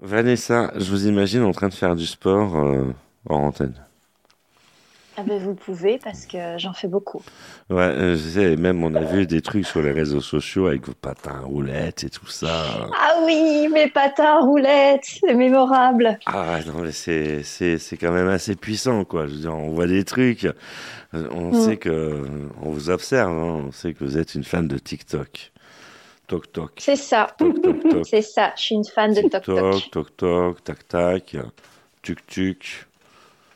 Vanessa, je vous imagine en train de faire du sport euh, en antenne. Ah ben vous pouvez parce que j'en fais beaucoup. Ouais, euh, je sais, même on a vu des trucs sur les réseaux sociaux avec vos patins roulettes et tout ça. Ah oui, mes patins roulettes, c'est mémorable. Ah non, mais c'est, c'est, c'est quand même assez puissant, quoi. Je veux dire, on voit des trucs, euh, on Mm. sait que, on vous observe, hein, on sait que vous êtes une fan de TikTok. Toc toc. C'est ça. C'est ça, je suis une fan de Toc Toc. Toc toc toc, tac tac, tuc tuc.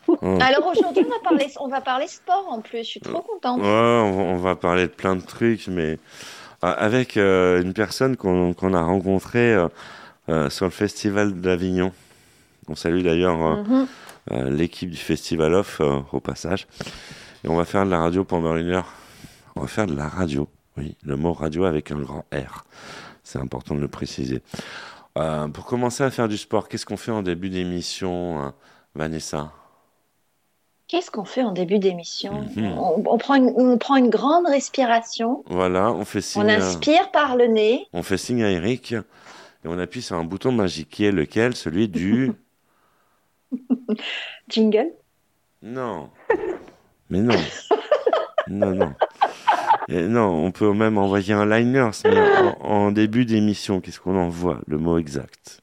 Hum. Alors aujourd'hui, on va parler, on va parler sport en plus. Je suis trop contente. Ouais, on va, parler de plein de trucs, mais euh, avec euh, une personne qu'on qu'on a rencontrée euh, euh, sur le festival d'Avignon. On salue d'ailleurs euh, l'équipe du Festival Off au passage. Et on va faire de la radio pendant une heure. On va faire de la radio, oui, le mot radio avec un grand R. C'est important de le préciser. Euh, pour commencer à faire du sport, qu'est-ce qu'on fait en début d'émission, euh, Vanessa? Qu'est-ce qu'on fait en début d'émission? Mhm. on, on prend une, on prend une grande respiration, Voilà, on fait signe. on à- inspire par le nez. On fait signe à Eric et on appuie sur un bouton magique qui est lequel? Celui du. Jingle? Non. Mais non. Non, non. Et non, on peut même envoyer un liner mais en, en début d'émission. Qu'est-ce qu'on envoie Le mot exact?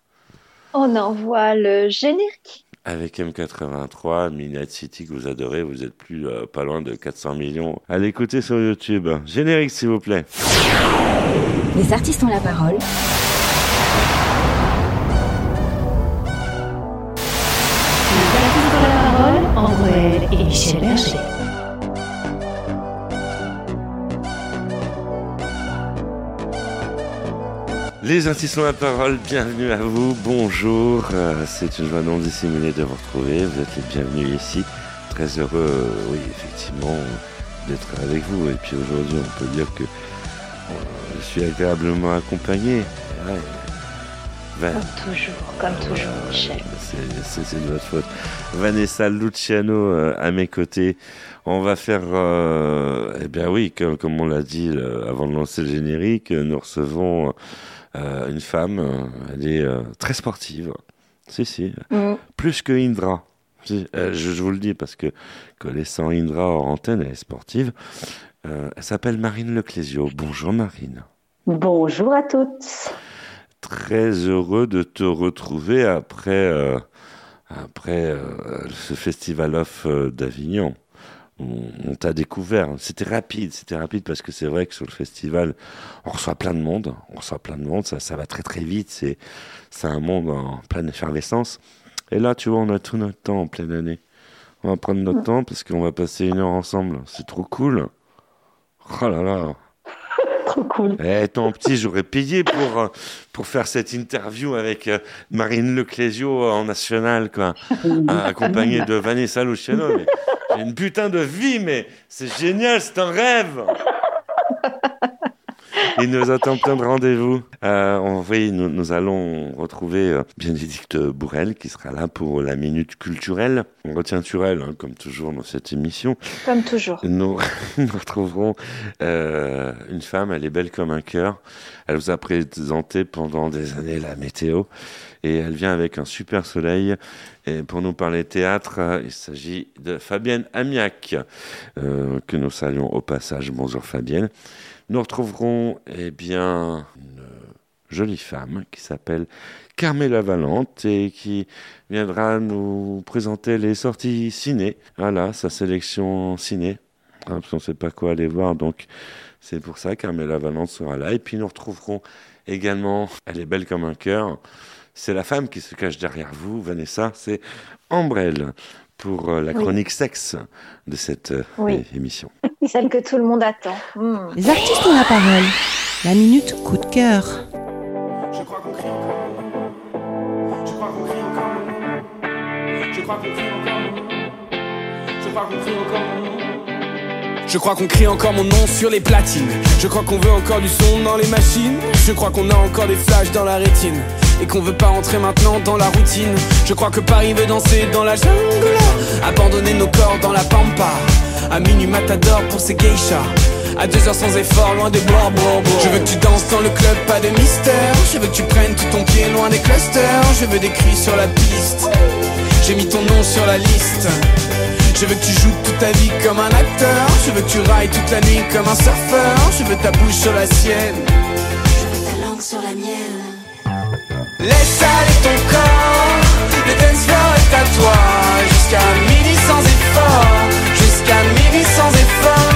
On envoie le générique. Avec M83, Midnight City que vous adorez, vous êtes plus euh, pas loin de 400 millions. À l'écouter sur YouTube. Générique, s'il vous plaît. Les artistes ont la parole. Les artistes ont la parole, André et Michel Berger. Les artistes ont la parole, bienvenue à vous, bonjour, euh, c'est une joie non dissimulée de vous retrouver, vous êtes les bienvenus ici, très heureux, euh, oui, effectivement, d'être avec vous, et puis aujourd'hui, on peut dire que euh, je suis agréablement accompagné, Ouais. Van- Comme toujours, comme toujours, Michel. c'est- de votre faute. Vanessa Luciano à mes côtés. On va faire, eh bien oui, comme, comme on l'a dit avant de lancer le générique, nous recevons euh, une femme. euh, Elle est euh, très sportive. Si, si. Mm. Plus que Indra. Si, je, je vous le dis parce que connaissant Indra hors antenne, elle est sportive. Elle s'appelle Marine Leclésio. Bonjour Marine. Bonjour à toutes. Très heureux de te retrouver après, après ce festival off d'Avignon. On, on t'a découvert. C'était rapide, c'était rapide parce que c'est vrai que sur le festival, on reçoit plein de monde. On reçoit plein de monde, ça, ça va très très vite. C'est, c'est un monde en pleine effervescence. Et là, tu vois, on a tout notre temps en pleine année. On va prendre notre temps parce qu'on va passer une heure ensemble. C'est trop cool. Oh là là. Trop cool. Eh, étant petit, j'aurais payé pour, euh, pour faire cette interview avec euh, Marine Leclésio en national, quoi, Ah, accompagnée de Vanessa Luciano. mais une putain de vie, mais c'est génial, c'est un rêve. Il nous attend plein de rendez-vous. Euh, on, oui, nous, nous allons retrouver euh, Bénédicte Bourrel qui sera là pour la minute culturelle. On retient Turel, hein, comme toujours dans cette émission. Comme toujours. Nous, nous retrouverons euh, une femme, elle est belle comme un cœur. Elle vous a présenté pendant des années la météo et elle vient avec un super soleil. Et pour nous parler théâtre, il s'agit de Fabienne Amiac, euh, que nous saluons au passage. Bonjour Fabienne. Nous retrouverons eh bien une jolie femme qui s'appelle Carmela Valente et qui viendra nous présenter les sorties ciné. Voilà, sa sélection ciné. Ah, parce qu'on ne sait pas quoi aller voir, donc c'est pour ça Carmela Valente sera là. Et puis nous retrouverons également, elle est belle comme un cœur, c'est la femme qui se cache derrière vous, Vanessa, c'est Ambrelle, pour euh, la Oui. chronique sexe de cette euh, Oui. émission. Celle que tout le monde attend. Mm. Les artistes ont la parole. La minute coup de cœur. Je crois qu'on crie encore. Je crois qu'on crie encore. Je crois qu'on crie encore. Je crois qu'on crie encore mon nom. Je crois qu'on crie encore mon nom sur les platines. Je crois qu'on veut encore du son dans les machines. Je crois qu'on a encore des flashs dans la rétine. Et qu'on veut pas rentrer maintenant dans la routine. Je crois que Paris veut danser dans la jungle. Abandonner nos corps dans la pampa. À minuit matador pour ses geishas. À deux heures sans effort, loin des bords, Je veux que tu danses dans le club, pas de mystère. Je veux que tu prennes tout ton pied loin des clusters. Je veux des cris sur la piste. J'ai mis ton nom sur la liste. Je veux que tu joues toute ta vie comme un acteur. Je veux que tu railles toute la nuit comme un surfeur. Je veux ta bouche sur la sienne. Je veux ta langue sur la mienne. Laisse aller ton corps. Le dance floor est à toi. Jusqu'à midi sans effort. Jusqu'à midi sans effort.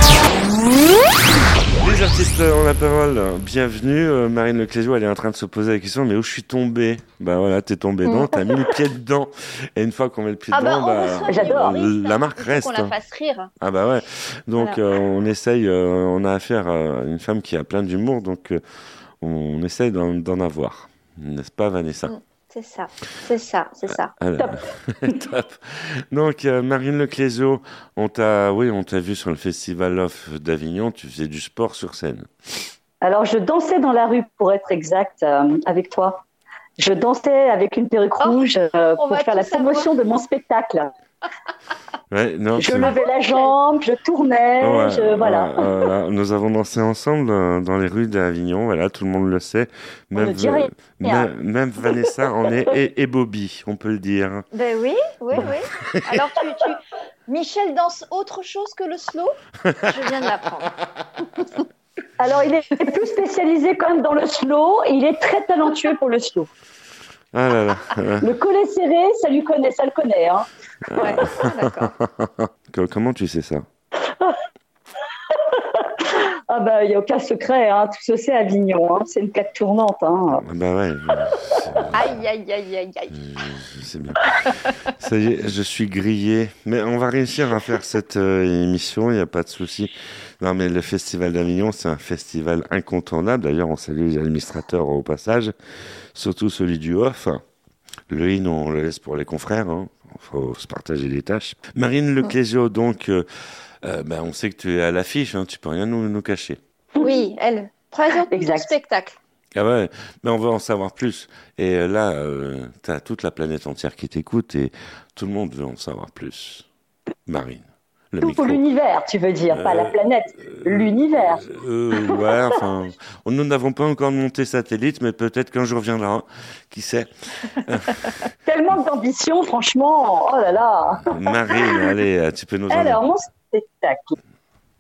Les artistes en la parole, bienvenue. Euh, Marine Leclésio, elle est en train de se poser la question, mais où je suis tombé? Bah voilà, t'es tombé dedans, t'as mis le pied dedans. Et une fois qu'on met le pied Ah bah, dedans, bah, des j'adore. la marque reste. qu'on la fasse rire. Ah bah ouais. Donc Voilà. euh, on essaye, euh, on a affaire à une femme qui a plein d'humour, donc euh, on essaye d'en avoir. N'est-ce pas Vanessa Mm. C'est ça, c'est ça, c'est ça. Ah là là. Top. Donc euh, Marine Leclésio, on t'a, oui, on t'a vu sur le Festival Off d'Avignon, tu faisais du sport sur scène. Alors, je dansais dans la rue, pour être exact, euh, avec toi. Je dansais avec une perruque Oh, rouge euh, pour faire la promotion de mon spectacle. Ouais, non, Je levais la jambe, je tournais, Ouais, je, voilà. euh, nous avons dansé ensemble euh, dans les rues d'Avignon, voilà, tout le monde le sait. On ne dit rien. même, même Vanessa en est et, et Bobby, on peut le dire. Ben oui, oui, oui. Alors tu, tu... Michel danse autre chose que le slow? Je viens de l'apprendre. Alors, il est plus spécialisé quand même dans le slow et il est très talentueux pour le slow. Ah là là. Le collet serré, ça lui connaît, ça le connaît. Hein. Ouais, ah, co- comment tu sais ça? Ah bah, il n'y a aucun secret, hein. tout se sait à Avignon, hein. c'est une plaque tournante. Hein. Ah Bah ouais, Aïe, aïe, aïe, aïe, aïe. sais bien. Ça y est, je suis grillé. Mais on va réussir à faire cette euh, émission, il n'y a pas de souci. Non, mais le Festival d'Avignon, c'est un festival incontournable. D'ailleurs, on salue les administrateurs au passage, surtout celui du off. Le in, on le laisse pour les confrères. Il faut se partager les tâches. Marine Leclésio, donc, euh, euh, ben, on sait que tu es à l'affiche, hein, tu peux rien nous, nous cacher. Oui, elle présente Exact. spectacle. Ah ouais, mais on veut en savoir plus. Et euh, là, tu as toute la planète entière qui t'écoute et tout le monde veut en savoir plus. Marine, le Tout micro. l'univers, tu veux dire, pas la Euh, planète, l'univers. Euh, ouais, enfin, nous n'avons pas encore monté satellite, mais peut-être qu'un jour viendra. Qui sait Tellement d'ambition, franchement, oh là là. Marine, allez, tu peux nous Alors, dire mon spectacle.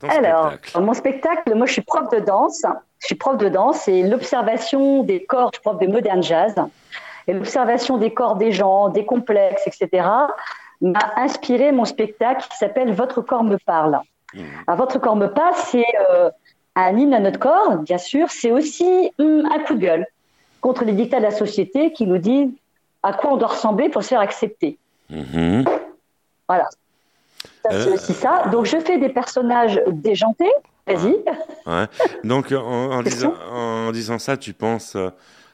Alors, spectacle. mon spectacle, moi je suis prof de danse. Je suis prof de danse et l'observation des corps, je suis prof de modern jazz, et l'observation des corps des gens, des complexes, etc., m'a inspiré mon spectacle qui s'appelle Votre corps me parle. Alors, Votre corps me parle, c'est euh, un hymne à notre corps, bien sûr, c'est aussi hum, un coup de gueule contre les dictats de la société qui nous disent à quoi on doit ressembler pour se faire accepter. Mhm. Voilà. C'est Euh, aussi ça. Donc, je fais des personnages déjantés. Vas-y. Ouais. Donc, en, disant, en disant ça, tu penses euh,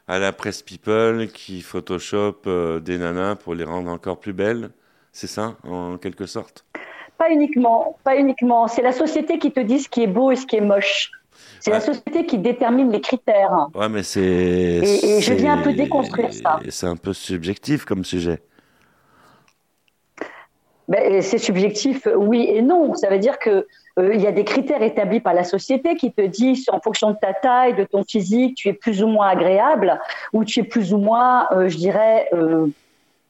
à la presse People qui Photoshop des nanas pour les rendre encore plus belles? C'est ça, en quelque sorte? Pas uniquement, pas uniquement. C'est la société qui te dit ce qui est beau et ce qui est moche. C'est la société qui détermine les critères. Ouais, mais c'est. Et- et je viens un peu déconstruire ça. C'est un peu subjectif comme sujet. Ben, c'est subjectif, oui et non. Ça veut dire que euh, il y a des critères établis par la société qui te disent, en fonction de ta taille, de ton physique, tu es plus ou moins agréable ou tu es plus ou moins, euh, je dirais, euh,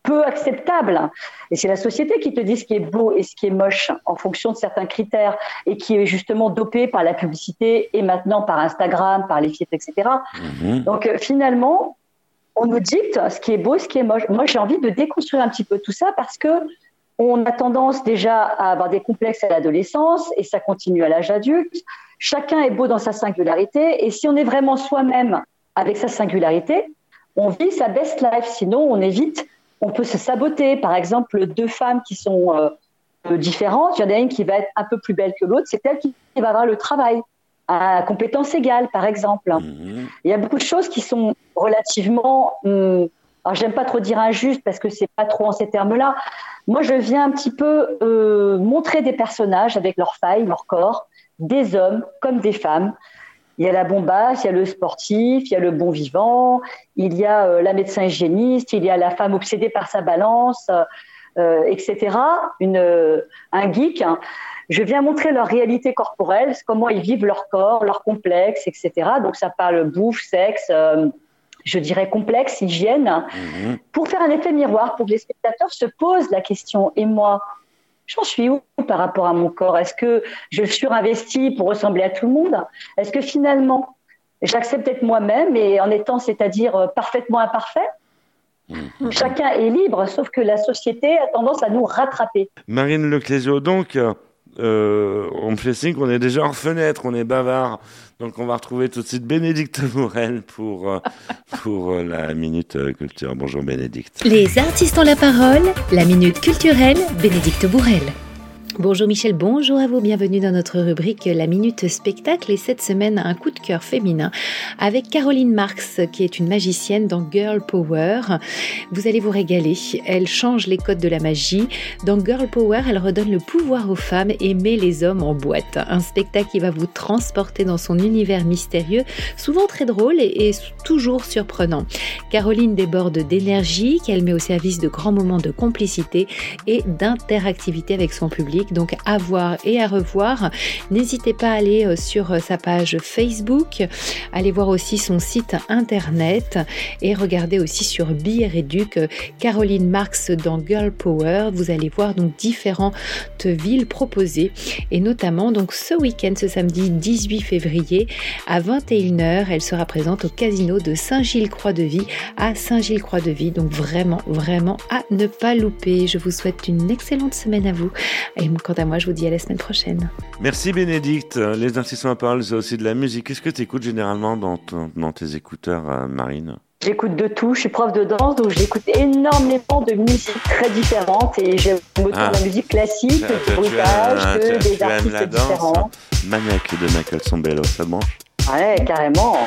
peu acceptable. Et c'est la société qui te dit ce qui est beau et ce qui est moche en fonction de certains critères et qui est justement dopé par la publicité et maintenant par Instagram, par les filtres, etc. Mhm. Donc euh, finalement, on nous dicte ce qui est beau, ce qui est moche. Moi, j'ai envie de déconstruire un petit peu tout ça parce que on a tendance déjà à avoir des complexes à l'adolescence et ça continue à l'âge adulte. Chacun est beau dans sa singularité et si on est vraiment soi-même avec sa singularité, on vit sa best life. Sinon, on évite, on peut se saboter. Par exemple, deux femmes qui sont euh, euh, différentes, il y en a une qui va être un peu plus belle que l'autre, c'est elle qui va avoir le travail à compétences égales, par exemple. Mhm. Il y a beaucoup de choses qui sont relativement, hum, alors j'aime pas trop dire injustes parce que c'est pas trop en ces termes-là. Moi, je viens un petit peu euh, montrer des personnages avec leurs failles, leur corps, des hommes comme des femmes. Il y a la bombasse, il y a le sportif, il y a le bon vivant, il y a euh, la médecin hygiéniste, il y a la femme obsédée par sa balance. euh, etc. Une, euh, un geek. hein. Je viens montrer leur réalité corporelle, comment ils vivent leur corps, leurs complexes, etc. Donc ça parle bouffe, sexe, je dirais complexe, hygiène, Mhm. pour faire un effet miroir, pour que les spectateurs se posent la question. Et moi, j'en suis où par rapport à mon corps? Est-ce que je surinvestis pour ressembler à tout le monde? Est-ce que finalement, j'accepte d'être moi-même et en étant, c'est-à-dire euh, parfaitement imparfait? Mhm. Chacun est libre, sauf que la société a tendance à nous rattraper. Marine Leclésio, donc, euh, on fait signe qu'on est déjà en fenêtre, on est bavard. Donc, on va retrouver tout de suite Bénédicte Morel pour, euh, pour euh, la Minute Culture. Bonjour Bénédicte. Les artistes ont la parole, la minute culturelle, Bénédicte Bourrel. Bonjour Michel, bonjour à vous, bienvenue dans notre rubrique La Minute Spectacle et cette semaine un coup de cœur féminin avec Caroline Marx qui est une magicienne dans Girl Power. Vous allez vous régaler, elle change les codes de la magie. Dans Girl Power, elle redonne le pouvoir aux femmes et met les hommes en boîte. Un spectacle qui va vous transporter dans son univers mystérieux, souvent très drôle et, toujours surprenant. Caroline déborde d'énergie qu'elle met au service de grands moments de complicité et d'interactivité avec son public. Donc à voir et à revoir. N'hésitez pas à aller euh, sur euh, sa page Facebook, allez voir aussi son site internet et regardez aussi sur Bière et euh, Caroline Marx dans Girl Power. Vous allez voir donc différentes villes proposées et notamment donc ce week-end, ce samedi 18 février à 21h, elle sera présente au casino de Saint-Gilles-Croix-de-Vie à Saint-Gilles-Croix-de-Vie. Donc vraiment, vraiment à ne pas louper. Je vous souhaite une excellente semaine à vous. Et quant à moi, je vous dis à la semaine prochaine. Merci Bénédicte. Les artistes à parole, c'est aussi de la musique. Qu'est-ce que tu écoutes généralement dans, ton- dans tes écouteurs, euh, Marine? J'écoute de tout, je suis prof de danse, donc j'écoute énormément de musiques très différentes et j'aime autant Ah. la musique classique du bruitage, que des artistes la danse différents. Maniac de Michael Sambello, ça branche? Ouais, carrément.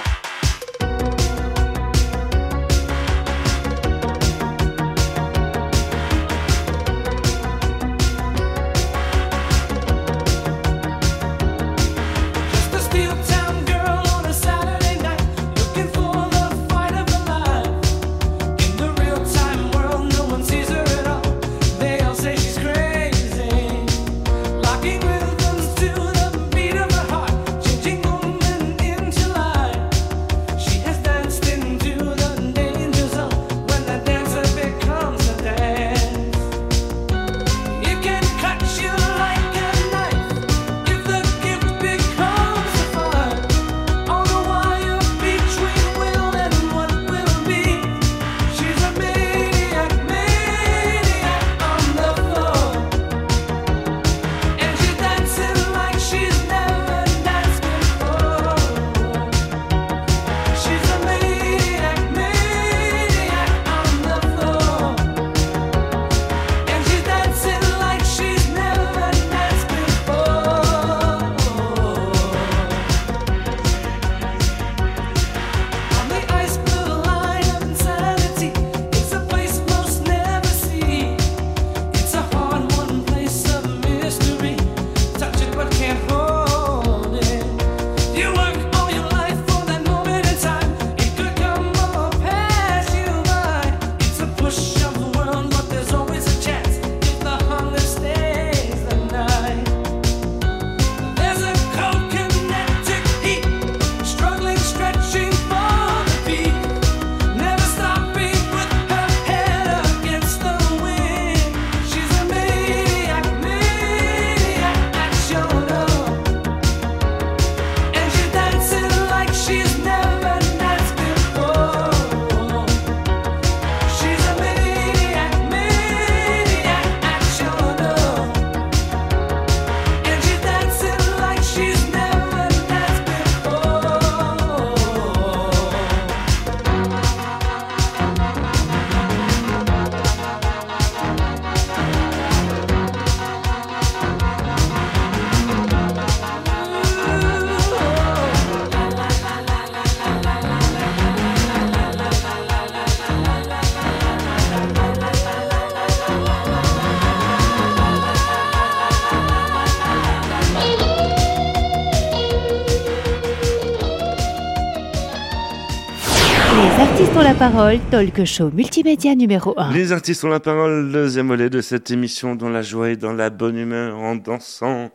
Artistes ont la parole, talk show multimédia numéro 1. Les artistes ont la parole, deuxième volet de cette émission dans la joie et dans la bonne humeur en dansant.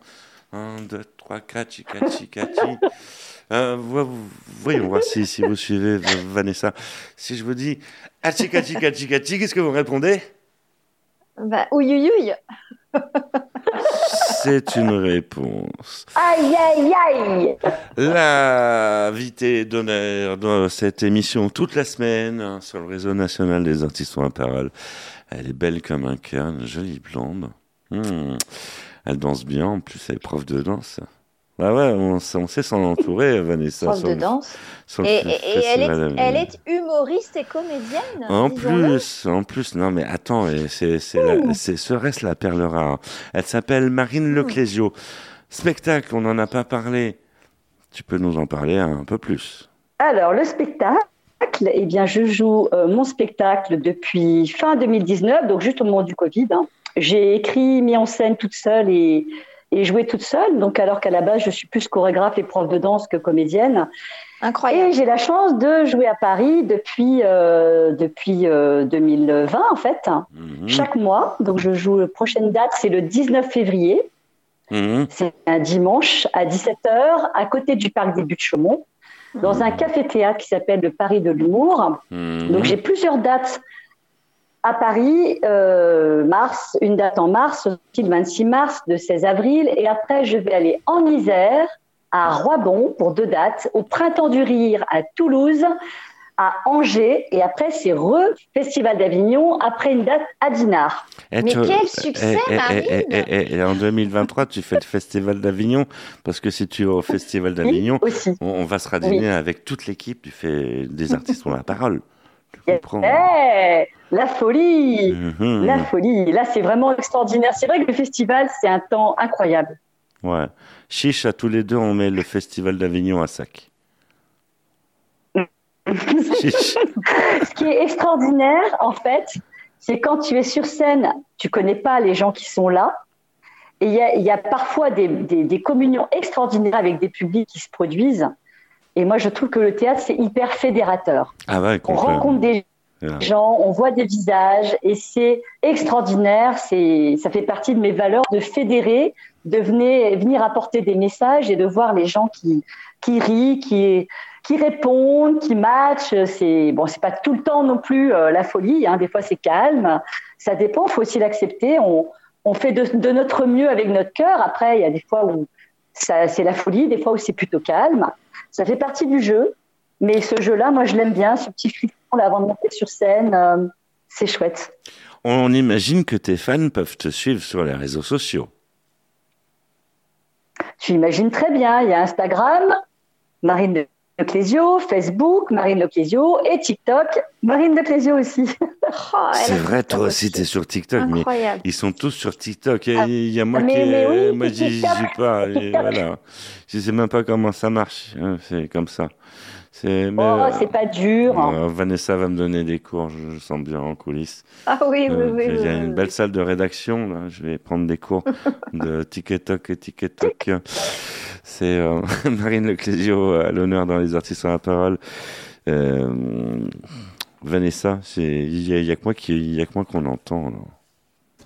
1, 2, 3, 4, chicachi, cachi. Euh, voyons voir si, si vous suivez Vanessa. Si je vous dis achikachi, qu'est-ce que vous répondez? Bah, ouïouïouï. C'est une réponse. Aïe, aïe, aïe L'invité d'honneur dans cette émission toute la semaine hein, sur le réseau national des artistes en parole. Elle est belle comme un cœur, une jolie blonde. Hmm. Elle danse bien, en plus elle est prof de danse. Bah ouais, on, sait s'en entourer, Vanessa. Prof de danse. et, elle, est, elle, est, humoriste et comédienne. En plus, en plus, non mais attends, c'est serait-ce la perle rare? Elle s'appelle Marine Leclésio. Spectacle, on n'en a pas parlé. Tu peux nous en parler un peu plus. Alors, le spectacle, eh bien, je joue euh, mon spectacle depuis fin 2019, donc juste au moment du Covid. Hein. J'ai écrit, mis en scène toute seule et et jouer toute seule. Donc, alors qu'à la base, je suis plus chorégraphe et prof de danse que comédienne. Incroyable. Et j'ai la chance de jouer à Paris depuis euh, depuis 2020 euh, en fait, mhm. chaque mois. Donc, je joue. La prochaine date, c'est le 19 février. Mhm. C'est un dimanche à 17h à côté du parc des Buttes-Chaumont, dans un café-théâtre qui s'appelle le Paris de l'humour. Mhm. Donc, j'ai plusieurs dates à Paris, euh, mars, une date en mars, aussi le 26 mars, de 16 avril. Et après, je vais aller en Isère, à Roibon, pour deux dates, au Printemps du Rire à Toulouse, à Angers, et après, c'est re-Festival d'Avignon, après une date à Dinard. Mais quel succès, Marine et, en 2023, tu fais le Festival d'Avignon, parce que si tu es au Festival d'Avignon, on, va se radiner avec toute l'équipe du fait des artistes ont la parole. La folie, mhm. la folie. Là, c'est vraiment extraordinaire. C'est vrai que le festival, c'est un temps incroyable. Ouais. Chiche, à tous les deux, on met le festival d'Avignon à sac. Ce qui est extraordinaire, en fait, c'est quand tu es sur scène, tu connais pas les gens qui sont là. Et il y, a, parfois des, des, communions extraordinaires avec des publics qui se produisent. Et moi, je trouve que le théâtre, c'est hyper fédérateur. Ah ouais, on rencontre des gens, on voit des visages, et c'est extraordinaire. C'est, ça fait partie de mes valeurs de fédérer, de venir, venir apporter des messages et de voir les gens qui, qui rient, qui, qui répondent, qui matchent. C'est bon, c'est pas tout le temps non plus euh, la folie. Hein. Des fois, c'est calme. Ça dépend. Il faut aussi l'accepter. On, on fait de, de, notre mieux avec notre cœur. Après, il y a des fois où ça, c'est la folie, des fois où c'est plutôt calme. Ça fait partie du jeu, mais ce jeu-là, moi, je l'aime bien, ce petit frisson avant de monter sur scène, euh, c'est chouette. On imagine que tes fans peuvent te suivre sur les réseaux sociaux. Tu imagines très bien, il y a Instagram, Marine de Clésio, Facebook, Marine Leclésio et TikTok, Marine de Clésio aussi. Oh, c'est vrai, toi aussi, tu es sur TikTok, mais ils sont tous sur TikTok. Il y a moi ah, qui, moi, j'y suis pas. Et voilà. Je sais même pas comment ça marche. Hein, c'est comme ça. C'est oh, c'est pas dur. Euh, Vanessa va me donner des cours, je, sens bien en coulisses. Ah oui, oui, oui. Il y a une belle salle de rédaction, là. je vais prendre des cours de TikTok et TikTok. C'est euh, Marine Leclésio à l'honneur dans Les Artistes à la parole. Euh, Vanessa, il y, a que moi qui, y a que moi qu'on entend.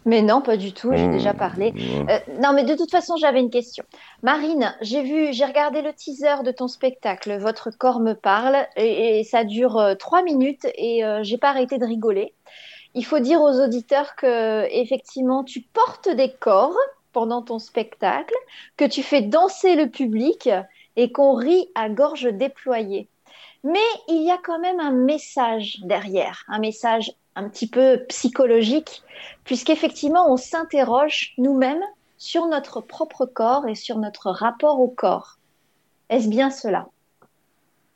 Mais non, pas du tout. J'ai oh, déjà parlé. Euh, non, mais de toute façon, j'avais une question. Marine, j'ai vu, j'ai regardé le teaser de ton spectacle. Votre corps me parle et, ça dure euh, trois minutes et euh, j'ai pas arrêté de rigoler. Il faut dire aux auditeurs que effectivement, tu portes des corps pendant ton spectacle, que tu fais danser le public et qu'on rit à gorge déployée. Mais il y a quand même un message derrière, un message un petit peu psychologique, puisqu'effectivement, on s'interroge nous-mêmes sur notre propre corps et sur notre rapport au corps. Est-ce bien cela?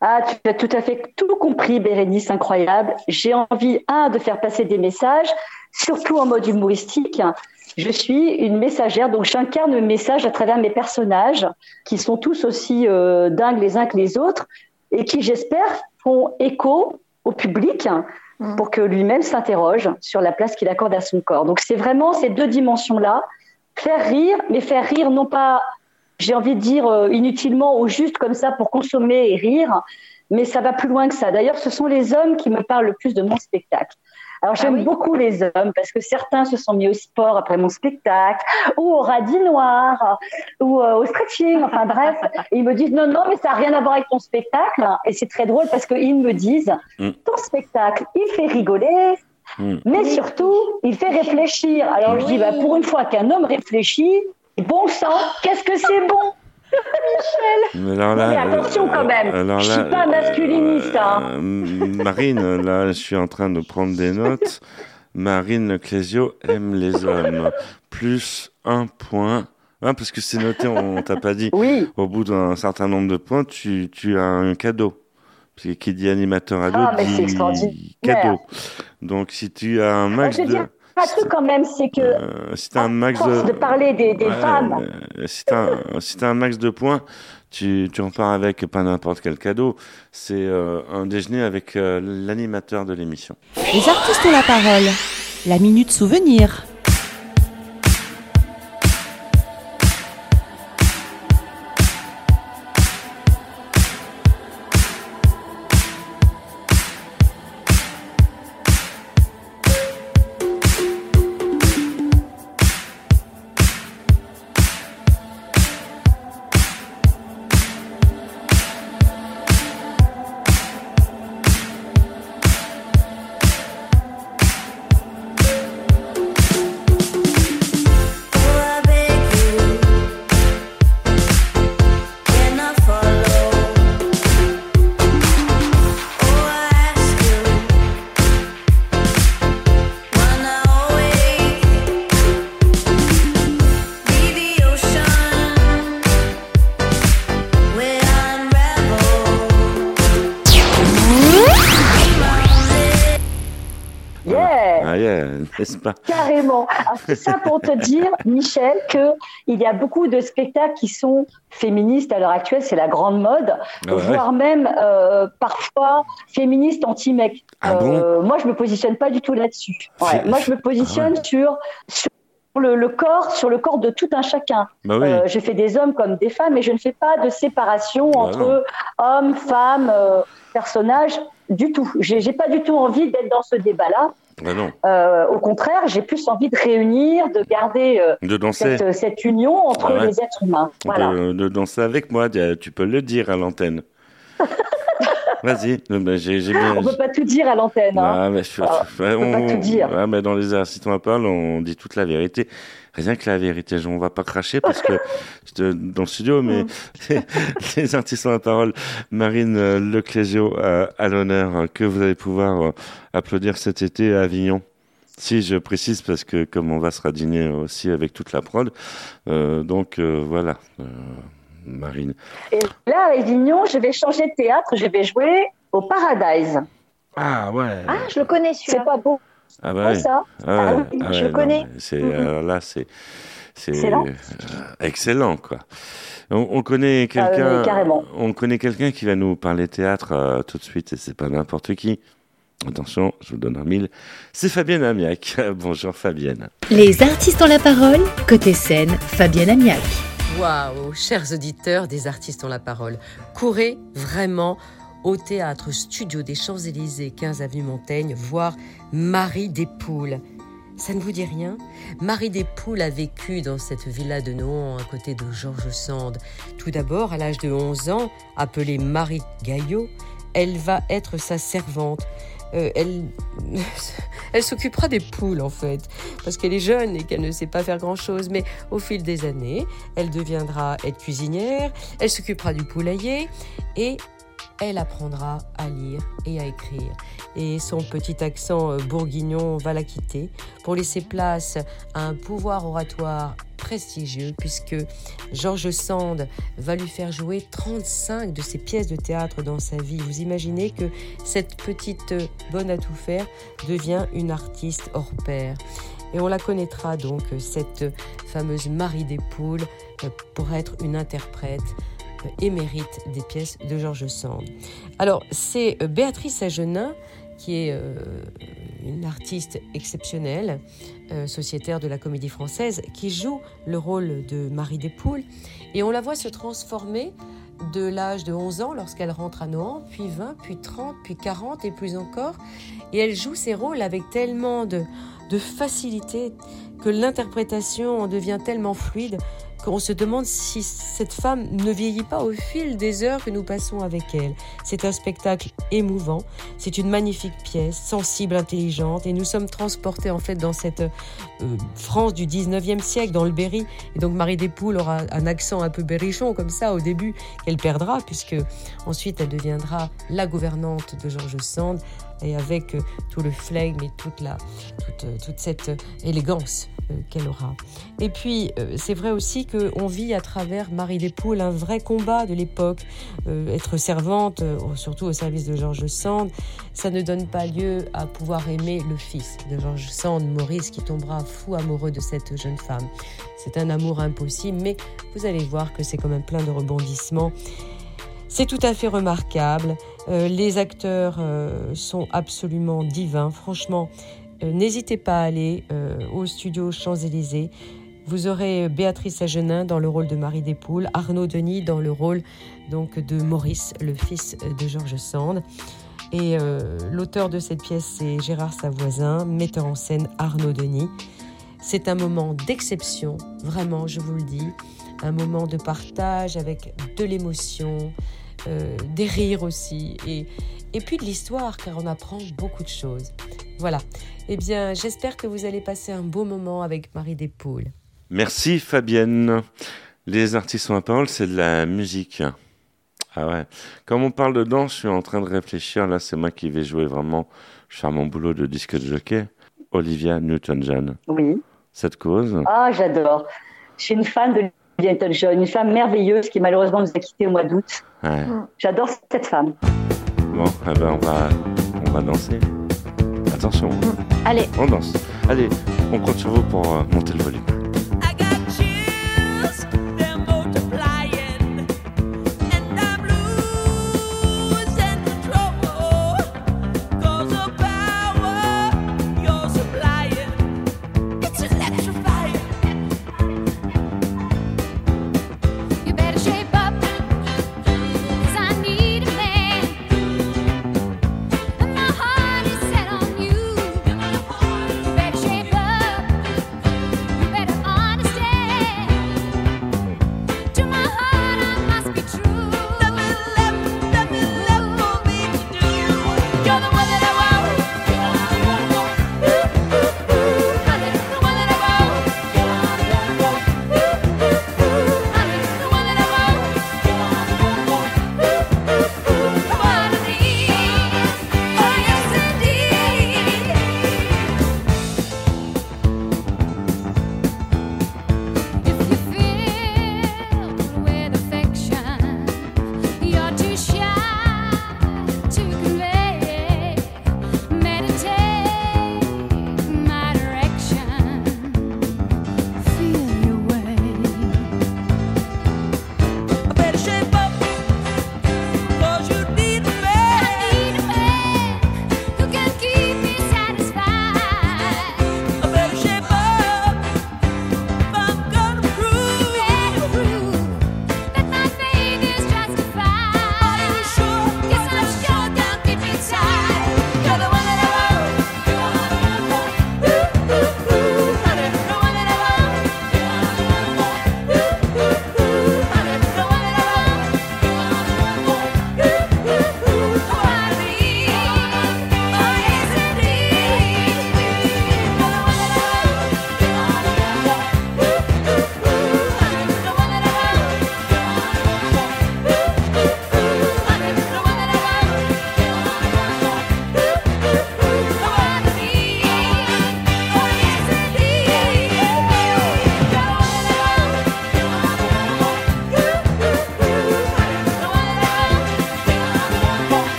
Ah, tu as tout à fait tout compris, Bérénice, incroyable. J'ai envie, un, de faire passer des messages, surtout en mode humoristique. Je suis une messagère, donc j'incarne le message à travers mes personnages, qui sont tous aussi euh, dingues les uns que les autres, et qui, j'espère, font écho au public mm. pour que lui-même s'interroge sur la place qu'il accorde à son corps. Donc c'est vraiment ces deux dimensions-là, faire rire, mais faire rire non pas, j'ai envie de dire, euh, inutilement ou juste comme ça pour consommer et rire, mais ça va plus loin que ça. D'ailleurs, ce sont les hommes qui me parlent le plus de mon spectacle. Alors j'aime ah beaucoup les hommes parce que certains se sont mis au sport après mon spectacle, ou au radis noir, ou euh, au stretching, enfin bref. Et ils me disent non, non, mais ça n'a rien à voir avec ton spectacle. Et c'est très drôle parce qu'ils me disent mm. ton spectacle, il fait rigoler, mm. mais surtout, il fait réfléchir. Alors je dis bah, pour une fois qu'un homme réfléchit, bon sang, qu'est-ce que c'est bon? Michel. Mais, attention quand même. je ne suis pas masculiniste. Hein. Euh, Marine, là, je suis en train de prendre des notes. Marine Clésio aime les hommes. Plus un point. Ah, parce que c'est noté, on t'a pas dit. Oui. Au bout d'un certain nombre de points, tu, tu as un cadeau. Parce que qui dit animateur radio ah, dit cadeau. Donc si tu as un max de un truc quand même, c'est que euh, si un max de... de... parler des, des femmes, euh, si tu as, un max de points, tu, tu repars avec pas n'importe quel cadeau. C'est euh, un déjeuner avec euh, l'animateur de l'émission. Les artistes ont la parole. La minute souvenir. C'est ça pour te dire, Michel, qu'il y a beaucoup de spectacles qui sont féministes à l'heure actuelle, c'est la grande mode, voire même euh, parfois féministes anti-mec. Ah euh, moi, je me positionne pas du tout là-dessus. Moi, je me positionne ah sur, le, corps, sur le corps de tout un chacun. Bah euh, je fais des hommes comme des femmes, et je ne fais pas de séparation bah entre hommes, femmes, personnages du tout. J'ai pas du tout envie d'être dans ce débat-là. Euh, au contraire, j'ai plus envie de réunir, de garder euh, Cette, union entre les êtres humains. De, danser avec moi, tu peux le dire à l'antenne. Vas-y. J'ai, bien... On peut pas tout dire à l'antenne. Hein. Ah, mais ah, on, peut pas tout dire. mais dans les assistants à parole, on dit toute la vérité. Rien que la vérité. On va pas cracher parce que dans le studio, mais les artistes ont la parole. Marine euh, Leclésio à, à l'honneur que vous allez pouvoir euh, applaudir cet été à Avignon. Si, je précise parce que comme on va se radiner aussi avec toute la prod, euh, donc euh, voilà. Euh, Marine. Et là, à Avignon, je vais changer de théâtre, je vais jouer au Paradise. Ah ouais. Ah, je le connais celui-là. C'est pas beau. Ah bah ça. Ah, oui, ah je le connais. C'est mm-hmm. là, c'est c'est excellent. quoi. On, connaît ah quelqu'un. on connaît quelqu'un qui va nous parler théâtre euh, tout de suite et c'est pas n'importe qui. Attention, je vous donne un mille. C'est Fabienne Amiac. Bonjour Fabienne. Les artistes ont la parole. Côté scène, Fabienne Amiac. Waouh, chers auditeurs des artistes ont la parole. Courez vraiment au théâtre Studio des Champs-Élysées, 15 avenue Montaigne, voir Marie des Poules. Ça ne vous dit rien? Marie des Poules a vécu dans cette villa de Nohant à côté de Georges Sand. Tout d'abord, à l'âge de 11 ans, appelée Marie Gaillot, elle va être sa servante. Euh, elle, s'occupera des poules en fait, parce qu'elle est jeune et qu'elle ne sait pas faire grand-chose. Mais au fil des années, elle deviendra être cuisinière, elle s'occupera du poulailler et elle apprendra à lire et à écrire. Et son petit accent euh, bourguignon va la quitter pour laisser place à un pouvoir oratoire prestigieux puisque Georges Sand va lui faire jouer 35 de ses pièces de théâtre dans sa vie. Vous imaginez que cette petite bonne à tout faire devient une artiste hors pair. Et on la connaîtra donc, cette fameuse Marie des Poules, pour être une interprète émérite des pièces de Georges Sand. Alors, c'est Béatrice Agenin qui est euh, une artiste exceptionnelle, euh, sociétaire de la comédie française, qui joue le rôle de Marie des Poules. Et on la voit se transformer de l'âge de 11 ans lorsqu'elle rentre à Nohant, puis 20, puis 30, puis 40 et plus encore. Et elle joue ses rôles avec tellement de facilité que l'interprétation en devient tellement fluide qu'on se demande si cette femme ne vieillit pas au fil des heures que nous passons avec elle. C'est un spectacle émouvant, c'est une magnifique pièce, sensible, intelligente, et nous sommes transportés en fait dans cette euh, France du 19e siècle, dans le Berry. Et donc Marie Despoules aura un accent un peu berrichon comme ça au début, qu'elle perdra, puisque ensuite elle deviendra la gouvernante de Georges Sand et avec euh, tout le flegme et toute, la, toute, euh, toute cette élégance qu'elle aura. Et puis, c'est vrai aussi qu'on vit à travers Marie Despoules un vrai combat de l'époque. être servante, surtout au service de Georges Sand, ça ne donne pas lieu à pouvoir aimer le fils de Georges Sand, Maurice, qui tombera fou amoureux de cette jeune femme. C'est un amour impossible, mais vous allez voir que c'est quand même plein de rebondissements. C'est tout à fait remarquable. Euh, les acteurs euh, sont absolument divins. Franchement, euh, n'hésitez pas à aller au studio Champs-Élysées. Vous aurez Béatrice Agenin dans le rôle de Marie Despoules, Arnaud Denis dans le rôle donc de Maurice, le fils de Georges Sand. Et l'auteur de cette pièce, c'est Gérard Savoisin, metteur en scène Arnaud Denis. C'est un moment d'exception, vraiment, je vous le dis. Un moment de partage avec de l'émotion, euh, des rires aussi, et, et puis de l'histoire, car on apprend beaucoup de choses. Voilà. Eh bien, j'espère que vous allez passer un beau moment avec Marie Despoules. Merci Fabienne. Les artistes en parole, c'est de la musique. Ah ouais. Comme on parle de danse, je suis en train de réfléchir. Là, c'est moi qui vais jouer vraiment faire mon boulot de disque de jockey. Olivia Newton-John. Oui. Cette cause. Ah, j'adore. Je suis une fan de une femme merveilleuse qui malheureusement nous a quittés au mois d'août. J'adore cette femme. Bon, eh ben on, va, on va danser. Attention. Allez. On danse. Allez, on compte sur vous pour euh, monter le volume.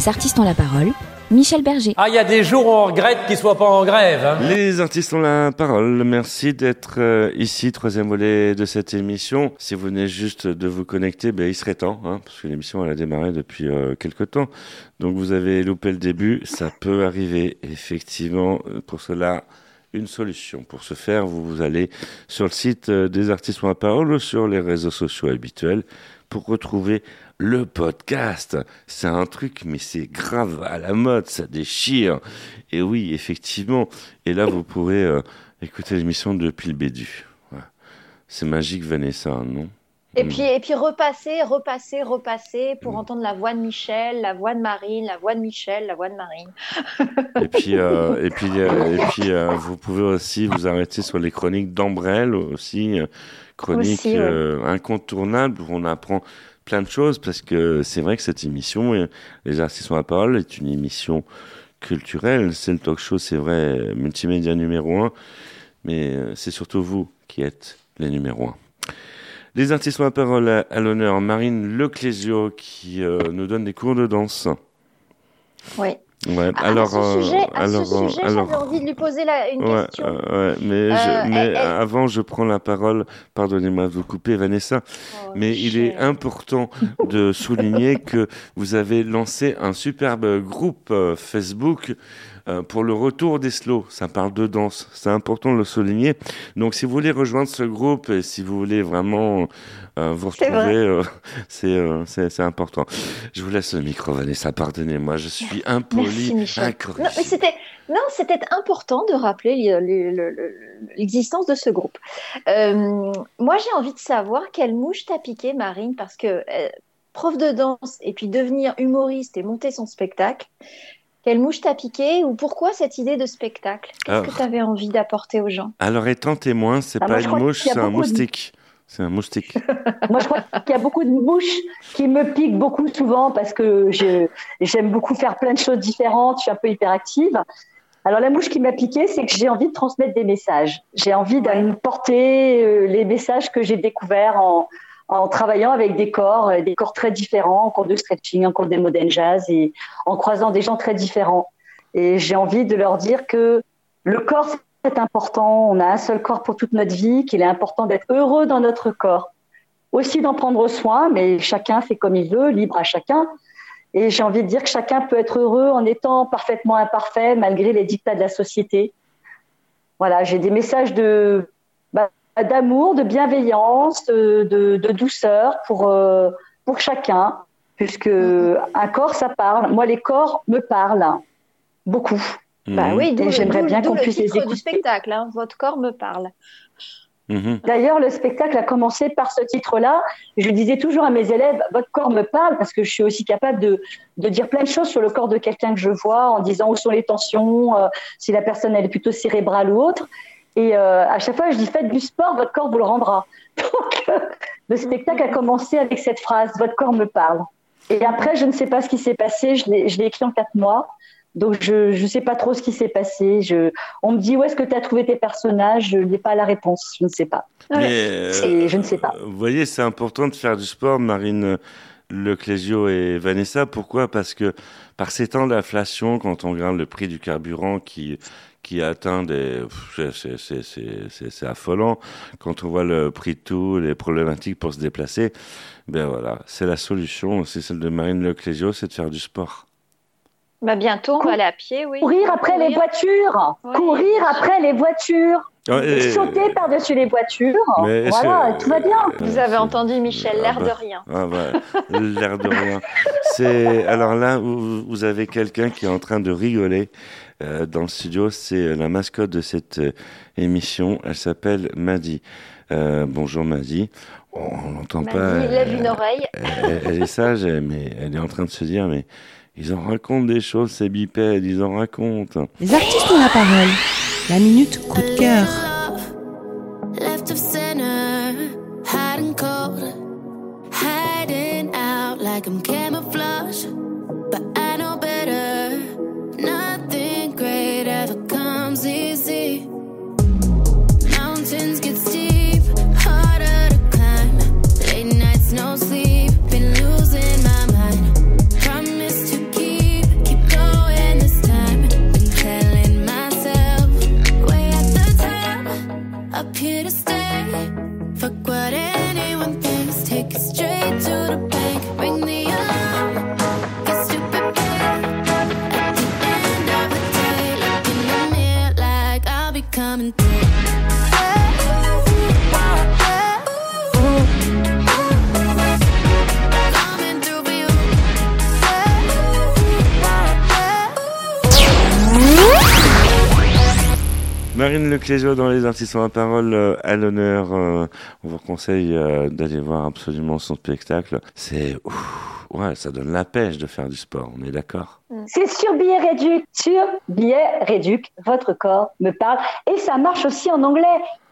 Les artistes ont la parole Michel Berger. Ah, il y a des jours où on regrette qu'ils soient pas en grève. Hein. Les artistes ont la parole. Merci d'être euh, ici, troisième volet de cette émission. Si vous venez juste de vous connecter, ben, il serait temps, hein, parce que l'émission elle a démarré depuis euh, quelques temps. Donc vous avez loupé le début, ça peut arriver. Effectivement, pour cela, une solution. Pour ce faire, vous, vous allez sur le site euh, des artistes ont la parole ou sur les réseaux sociaux habituels pour retrouver le podcast. C'est un truc, mais c'est grave à la mode, ça déchire. Et oui, effectivement. Et là, vous pourrez euh, écouter l'émission depuis le Bédu. C'est magique, Vanessa, non? Et puis, et puis repasser, repasser, repasser pour entendre la voix de Michel, la voix de Marine, la voix de Michel, la voix de Marine. et puis, euh, et puis, euh, et puis euh, vous pouvez aussi vous arrêter sur les chroniques d'Ambrelle aussi, chroniques incontournables où on apprend plein de choses parce que c'est vrai que cette émission, Les Artistes ont la parole, est une émission culturelle. C'est le talk show, c'est vrai, multimédia numéro un, mais c'est surtout vous qui êtes les numéros un. Les artistes ont la parole à, l'honneur. Marine Leclésio qui euh, nous donne des cours de danse. Oui. Ouais, ah, alors, à ce sujet, à ce sujet j'avais envie de lui poser la, une question. ouais, mais, je, mais avant, je prends la parole. Pardonnez-moi de vous couper, Vanessa. Oh, mais il est important de souligner que vous avez lancé un superbe groupe euh, Facebook euh, pour le retour des slows, ça parle de danse, c'est important de le souligner. Donc si vous voulez rejoindre ce groupe et si vous voulez vraiment euh, vous retrouver, euh, c'est important. Je vous laisse le micro, Vanessa, pardonnez-moi, je suis impoli, incorrigible. Non, c'était non, c'était important de rappeler l'existence de ce groupe. moi, j'ai envie de savoir quelle mouche t'a piqué, Marine, parce que prof de danse et puis devenir humoriste et monter son spectacle, quelle mouche t'a piqué ou pourquoi cette idée de spectacle? Qu'est-ce que tu avais envie d'apporter aux gens? Alors, étant témoin, c'est ah, pas une mouche, c'est un moustique. C'est un moustique. moi, je crois qu'il y a beaucoup de mouches qui me piquent beaucoup souvent parce que j'aime beaucoup faire plein de choses différentes. Je suis un peu hyperactive. Alors, la mouche qui m'a piqué, c'est que j'ai envie de transmettre des messages. J'ai envie de porter euh, les messages que j'ai découverts en, travaillant avec des corps, euh, des corps très différents, en cours de stretching, en cours de modern jazz et en croisant des gens très différents. Et j'ai envie de leur dire que le corps, c'est important. On a un seul corps pour toute notre vie, qu'il est important d'être heureux dans notre corps. Aussi d'en prendre soin, mais chacun fait comme il veut, libre à chacun. Et j'ai envie de dire que chacun peut être heureux en étant parfaitement imparfait, malgré les dictats de la société. Voilà, j'ai des messages de d'amour, de bienveillance, de, douceur pour, euh, pour chacun, puisque un corps, ça parle. Moi, les corps me parlent beaucoup. Bah oui, j'aimerais bien qu'on puisse les écouter. du spectacle, hein. votre corps me parle. Mhm. D'ailleurs, le spectacle a commencé par ce titre-là. Je disais toujours à mes élèves, votre corps me parle, parce que je suis aussi capable de, de dire plein de choses sur le corps de quelqu'un que je vois, en disant où sont les tensions, euh, si la personne elle est plutôt cérébrale ou autre. Et euh, à chaque fois, je dis faites du sport, votre corps vous le rendra. Donc, euh, le spectacle a commencé avec cette phrase votre corps me parle. Et après, je ne sais pas ce qui s'est passé. Je l'ai écrit en quatre mois. Donc, je ne sais pas trop ce qui s'est passé. Je, on me dit où est-ce que tu as trouvé tes personnages? Je n'ai pas la réponse. Je ne sais pas. Mais, je ne sais pas. Vous voyez, c'est important de faire du sport, Marine Leclésio et Vanessa. Pourquoi? Parce que par ces temps d'inflation, quand on regarde le prix du carburant qui qui atteint des... C'est affolant. Quand on voit le prix de tout, les problématiques pour se déplacer, ben voilà, c'est la solution, c'est celle de Marine Leclésio, c'est de faire du sport. Bah bientôt, on va aller à pied, oui. Courir après les voitures Courir après les voitures Sauter par-dessus les voitures Voilà, tout va bien Vous avez entendu, Michel, l'air de rien. Ah bah, l'air de rien. C'est Alors là, vous avez quelqu'un qui est en train de rigoler euh, dans le studio, c'est la mascotte de cette euh, émission. Elle s'appelle Maddy. Euh, bonjour Maddy. On n'entend pas. Il lève une oreille. Elle, est sage, mais elle est en train de se dire, mais ils en racontent des choses, ces bipèdes, ils en racontent. Les artistes ont la parole. La minute coup de cœur. I'm Marine Leclésio dans Les Artistes en la parole euh, à l'honneur. euh, on vous conseille euh, d'aller voir absolument son spectacle. C'est ouais, ça donne la pêche de faire du sport. On est d'accord? C'est sur billet réduc, sur billet réduc, votre corps me parle. Et ça marche aussi en anglais.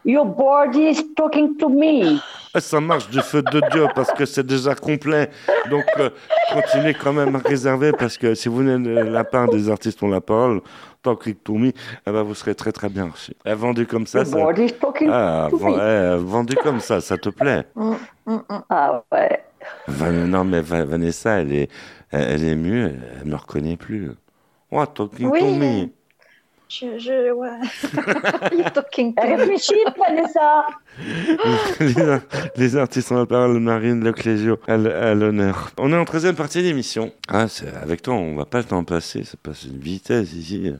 Your body is talking to me. Ah, Ça marche du feu de Dieu parce que c'est déjà complet. Donc continuez quand même à réserver parce que si vous de la part des artistes ont la parole, que to me, eh ben, vous serez très très bien reçu. Eh, vendu comme ça, ça... Ah, eh, vendu comme ça, ça te plaît? Mm, mm, mm. Ah ouais. Non mais Va- Vanessa, elle est, elle elle est elle, elle me reconnaît plus. What talking Oui. to me Je, je, ouais. You're talking. Réfléchis, Vanessa. les, ar- les artistes ont la parole, Marine Leclésio, à, à l'honneur. On est en 13e partie d'émission. Ah, c'est- avec toi, on va pas le temps passer, ça passe une vitesse ici.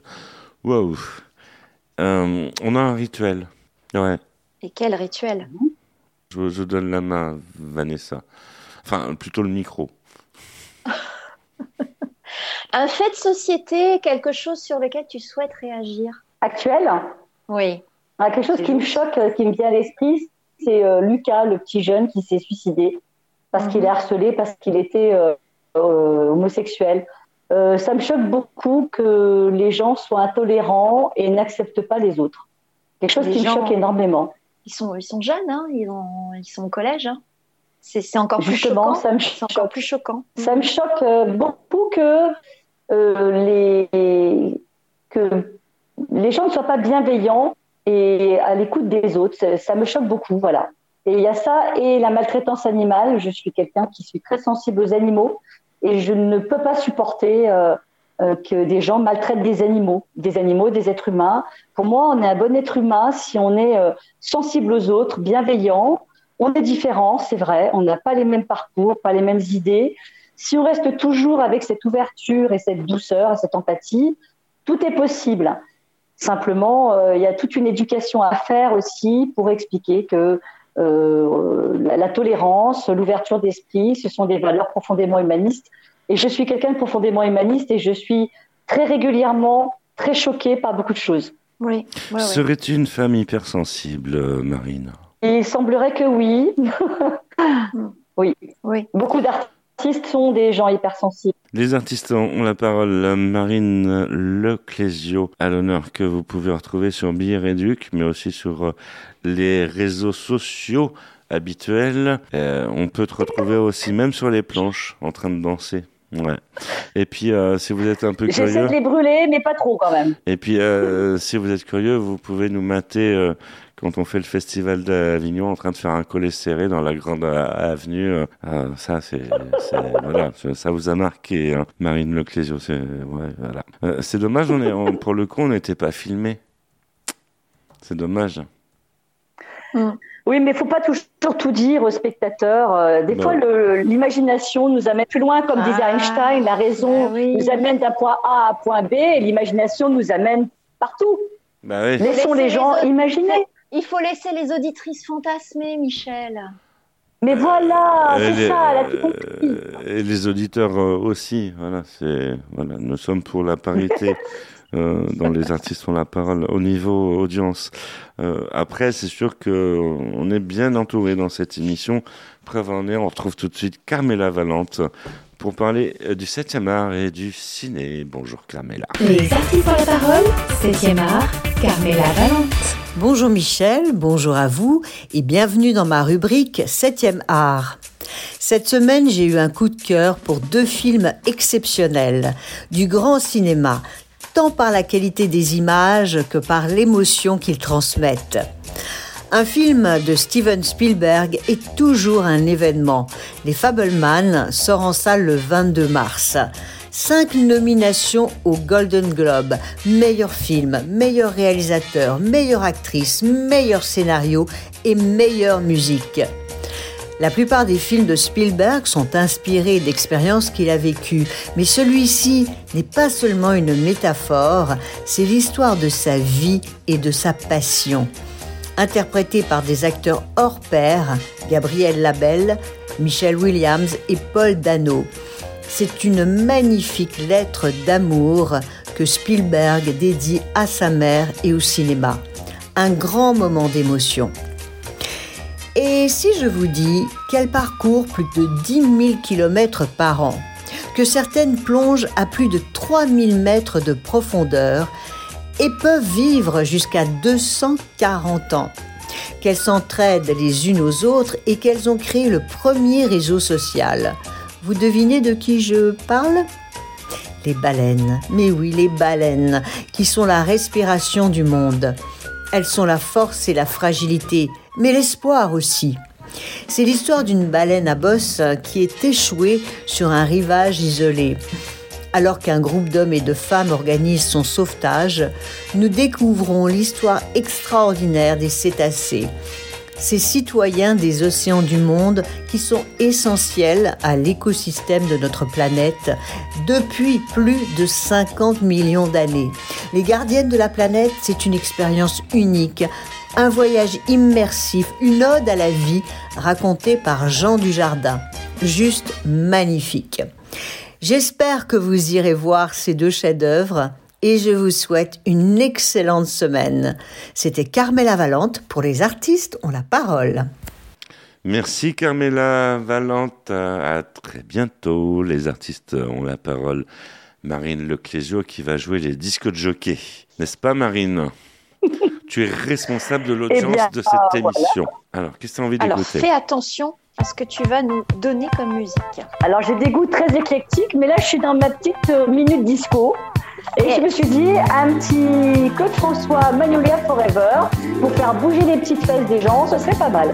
Waouh. Euh, on a un rituel. Ouais. Et quel rituel? Je, je donne la main à Vanessa. Enfin, plutôt le micro. Un fait de société, quelque chose sur lequel tu souhaites réagir Actuel? Oui. Ah, quelque chose qui me choque, euh, qui me vient à l'esprit, c'est euh, Lucas, le petit jeune qui s'est suicidé parce qu'il est harcelé, parce qu'il était euh, euh, homosexuel. Euh, ça me choque beaucoup que les gens soient intolérants et n'acceptent pas les autres. Quelque chose Les qui gens- me choque énormément. Ils sont, ils sont jeunes, hein, ils, ont, ils sont au collège. hein. C'est encore plus choquant. ça me encore choque. plus choquant. Ça me choque euh, beaucoup que, euh, les, que les gens ne soient pas bienveillants et à l'écoute des autres. Ça, ça me choque beaucoup, voilà. Et il y a ça et la maltraitance animale. Je suis quelqu'un qui suis très sensible aux animaux et je ne peux pas supporter euh, euh, que des gens maltraitent des animaux, des animaux, des êtres humains. Pour moi, on est un bon être humain si on est sensible aux autres, bienveillant. On est différent, c'est vrai. On n'a pas les mêmes parcours, pas les mêmes idées. Si on reste toujours avec cette ouverture et cette douceur et cette empathie, tout est possible. Simplement, euh, il y a toute une éducation à faire aussi pour expliquer que euh, la, la tolérance, l'ouverture d'esprit, ce sont des valeurs profondément humanistes. Et je suis quelqu'un de profondément humaniste et je suis très régulièrement très choquée par beaucoup de choses. Oui, ouais, ouais. Serais-tu une femme hypersensible, euh, Marine? Il semblerait que oui. oui. Oui. Beaucoup d'artistes sont des gens hypersensibles. Les artistes ont la parole. Marine Leclésio, à l'honneur, que vous pouvez retrouver sur Billet Réduc, mais aussi sur euh, les réseaux sociaux habituels. Euh, on peut te retrouver aussi même sur les planches, en train de danser. Ouais. Et puis, euh, si vous êtes un peu J'essaie curieux, de les brûler, mais pas trop quand même. et puis euh, si vous êtes curieux, vous pouvez nous mater euh, quand on fait le festival d'Avignon en train de faire un collet serré dans la grande avenue. ah, ça, c'est, voilà, ça- vous a marqué, hein, Marine Leclésio. C'est, ouais, voilà. C'est dommage, on est, on- pour le coup, on n'était pas filmé. C'est dommage. Oui, mais il faut pas toujours tout dire aux spectateurs. Euh, Des Non. fois, l'imagination nous amène plus loin, comme disait Ah, Einstein. La raison oui. nous amène d'un point A à un point B, et l'imagination nous amène partout. Bah oui. Laissons laisser les gens les imaginer. Il faut laisser les auditrices fantasmer, Michel. Mais voilà, Et c'est ça, elle a tout compris. euh, et les auditeurs euh, aussi. Voilà, c'est voilà, nous sommes pour la parité euh, dans les artistes ont la parole au niveau audience. Euh, après, c'est sûr que on est bien entouré dans cette émission. Preuve en est, on retrouve tout de suite Carmela Valente pour parler euh, du 7e art et du ciné. Bonjour Carmela. Les artistes ont la parole, 7e art, Carmela Valente. Bonjour Michel, bonjour à vous et bienvenue dans ma rubrique 7e art. Cette semaine, j'ai eu un coup de cœur pour deux films exceptionnels du grand cinéma, par la qualité des images que par l'émotion qu'ils transmettent. Un film de Steven Spielberg est toujours un événement. Les Fableman sort en salle le 22 mars. Cinq nominations au Golden Globe. Meilleur film, meilleur réalisateur, meilleure actrice, meilleur scénario et meilleure musique. La plupart des films de Spielberg sont inspirés d'expériences qu'il a vécues, mais celui-ci n'est pas seulement une métaphore, c'est l'histoire de sa vie et de sa passion. Interprété par des acteurs hors pair, Gabriel Labelle, Michelle Williams et Paul Dano. C'est une magnifique lettre d'amour que Spielberg dédie à sa mère et au cinéma. Un grand moment d'émotion. Et si je vous dis qu'elle parcourt plus de 10 000 km par an, que certaines plongent à plus de 3000 mètres de profondeur et peuvent vivre jusqu'à 240 ans, qu'elles s'entraident les unes aux autres et qu'elles ont créé le premier réseau social. Vous devinez de qui je parle? Les baleines. Mais oui, les baleines, qui sont la respiration du monde. Elles sont la force et la fragilité, mais l'espoir aussi. C'est l'histoire d'une baleine à bosse qui est échouée sur un rivage isolé. Alors qu'un groupe d'hommes et de femmes organise son sauvetage, nous découvrons l'histoire extraordinaire des cétacés, ces citoyens des océans du monde qui sont essentiels à l'écosystème de notre planète depuis plus de 50 millions d'années. Les gardiennes de la planète, c'est une expérience unique, un voyage immersif, une ode à la vie racontée par Jean Dujardin. Juste magnifique. J'espère que vous irez voir ces deux chefs-d'œuvre et je vous souhaite une excellente semaine. C'était Carmela Valente pour les artistes ont la parole. Merci Carmela Valente. À très bientôt. Les artistes ont la parole. Marine Leclésio qui va jouer les disques de jockey. N'est-ce pas Marine? Tu es responsable de l'audience Eh bien, de cette euh, émission. Alors, qu'est-ce que tu as envie Alors d'écouter fais attention à ce que tu vas nous donner comme musique. Alors j'ai des goûts très éclectiques, mais là je suis dans ma petite euh, minute disco. Et je me suis dit, un petit Claude François Magnolia Forever, pour faire bouger les petites fesses des gens, ce serait pas mal.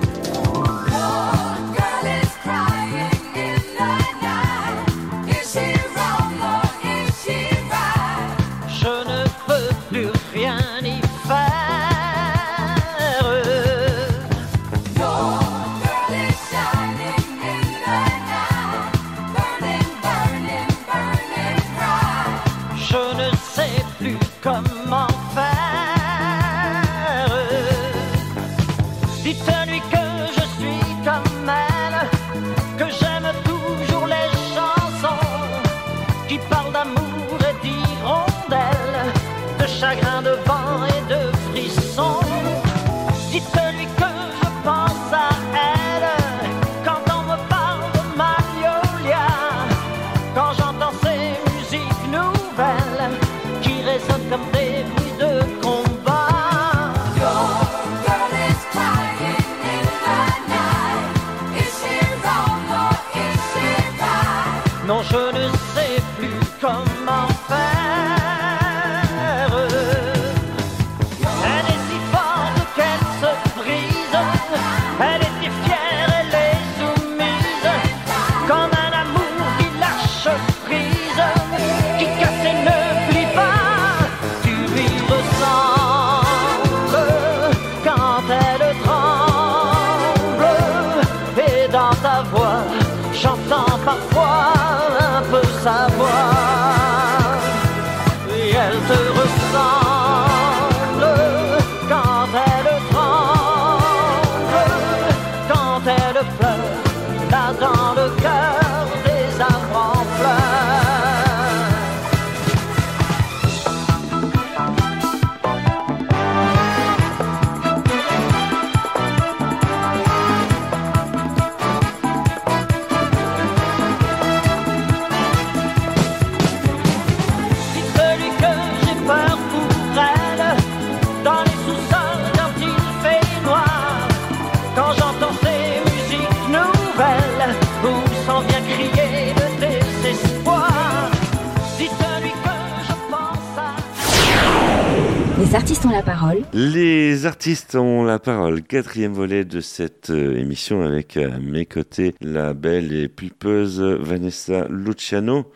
Les artistes ont la parole. Quatrième volet de cette euh, émission avec à mes côtés la belle et pulpeuse Vanessa Luciano.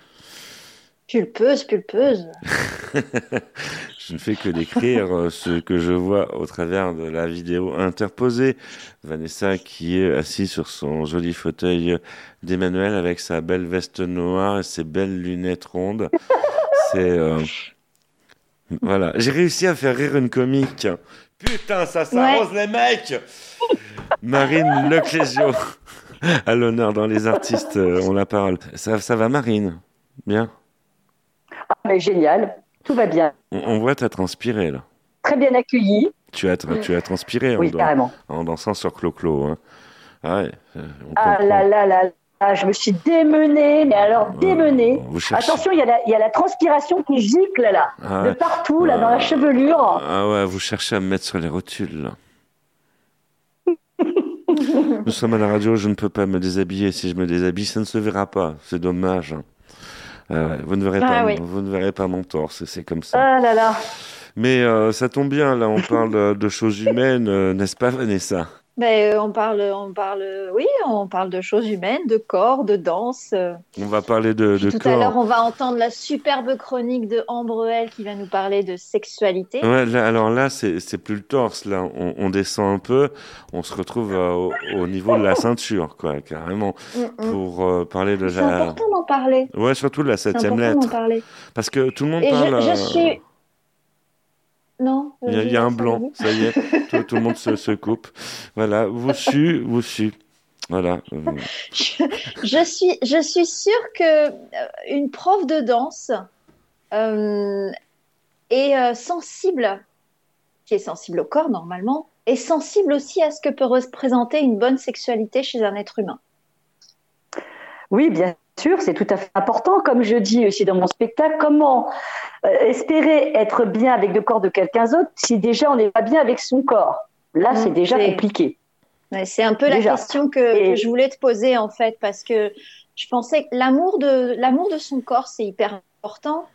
Pulpeuse, pulpeuse. je ne fais que décrire euh, ce que je vois au travers de la vidéo interposée. Vanessa qui est assise sur son joli fauteuil d'Emmanuel avec sa belle veste noire et ses belles lunettes rondes. C'est euh, voilà, j'ai réussi à faire rire une comique. Putain, ça s'arrose les mecs. Marine Leclésio à l'honneur dans les artistes, euh, on la parole. Ça, ça va Marine? Bien? Ah, mais génial, tout va bien. On, on voit t'as transpiré là. Très bien accueilli. Tu as, tu as transpiré en, Oui, dan- carrément. en dansant sur Clo-Clo. Hein. Ah ouais, euh, on Ah là là là là, je me suis démenée, mais alors démenée. vous cherchez- Attention, il y, a la, il y a la transpiration qui gicle là, Ah de partout, là, dans la chevelure. Ah ouais, vous cherchez à me mettre sur les rotules. là. Nous sommes à la radio, je ne peux pas me déshabiller. Si je me déshabille, ça ne se verra pas. C'est dommage. hein. Ah vous, ne verrez Ah pas, oui. vous ne verrez pas mon torse, c'est comme ça. Ah là là. Mais euh, ça tombe bien, là, on parle de, de choses humaines, euh, n'est-ce pas, Vanessa? Ben, euh, on parle, on parle, oui, on parle de choses humaines, de corps, de danse. euh. On va parler de, de Tout à l'heure, on va entendre la superbe chronique de Ambrel qui va nous parler de sexualité. Ouais, là, alors là, c'est c'est plus le torse. Là, on, on descend un peu, on se retrouve euh, au, au niveau de la ceinture, quoi, carrément, Mm, mm. pour euh, parler de C'est la. important d'en parler. Ouais, surtout de la C'est septième important d'en lettre, parler. parce que tout le monde Et parle. je, je suis. Non. Il y a, euh, il y a un ça blanc, ça y est, tout, tout le monde se, se coupe. Voilà, vous su, vous su. Voilà. je, je suis, je suis sûre que euh, une prof de danse euh, est euh, sensible, qui est sensible au corps normalement, est sensible aussi à ce que peut représenter une bonne sexualité chez un être humain. Oui, bien sûr, c'est tout à fait important. Comme je dis aussi dans mon spectacle, comment euh, espérer être bien avec le corps de quelqu'un d'autre si déjà on n'est pas bien avec son corps? Là, c'est Mm, déjà compliqué. C'est un peu la question que, que je voulais te poser en fait, parce que je pensais que l'amour de l'amour de son corps c'est hyper important,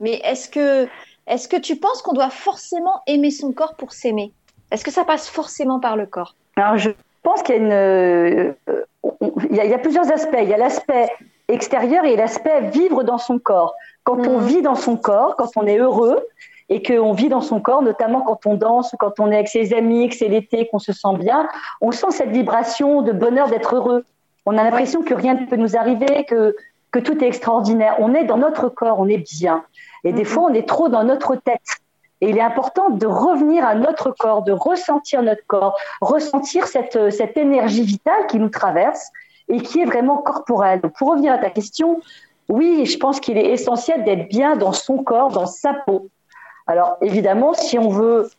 mais est-ce que est-ce que tu penses qu'on doit forcément aimer son corps pour s'aimer? Est-ce que ça passe forcément par le corps? Alors, je pense qu'il y a, une, euh, on- il y a, il y a plusieurs aspects. Il y a l'aspect extérieur et l'aspect vivre dans son corps. Quand on vit dans son corps, quand on est heureux et qu'on vit dans son corps, notamment quand on danse, quand on est avec ses amis, que c'est l'été, qu'on se sent bien, on sent cette vibration de bonheur d'être heureux. On a l'impression que rien ne peut nous arriver, que, que tout est extraordinaire. On est dans notre corps, on est bien. Et des fois, on est trop dans notre tête. Et il est important de revenir à notre corps, de ressentir notre corps, ressentir cette, cette énergie vitale qui nous traverse et qui est vraiment corporelle. Donc, pour revenir à ta question, oui, je pense qu'il est essentiel d'être bien dans son corps, dans sa peau. Alors, évidemment, si on veut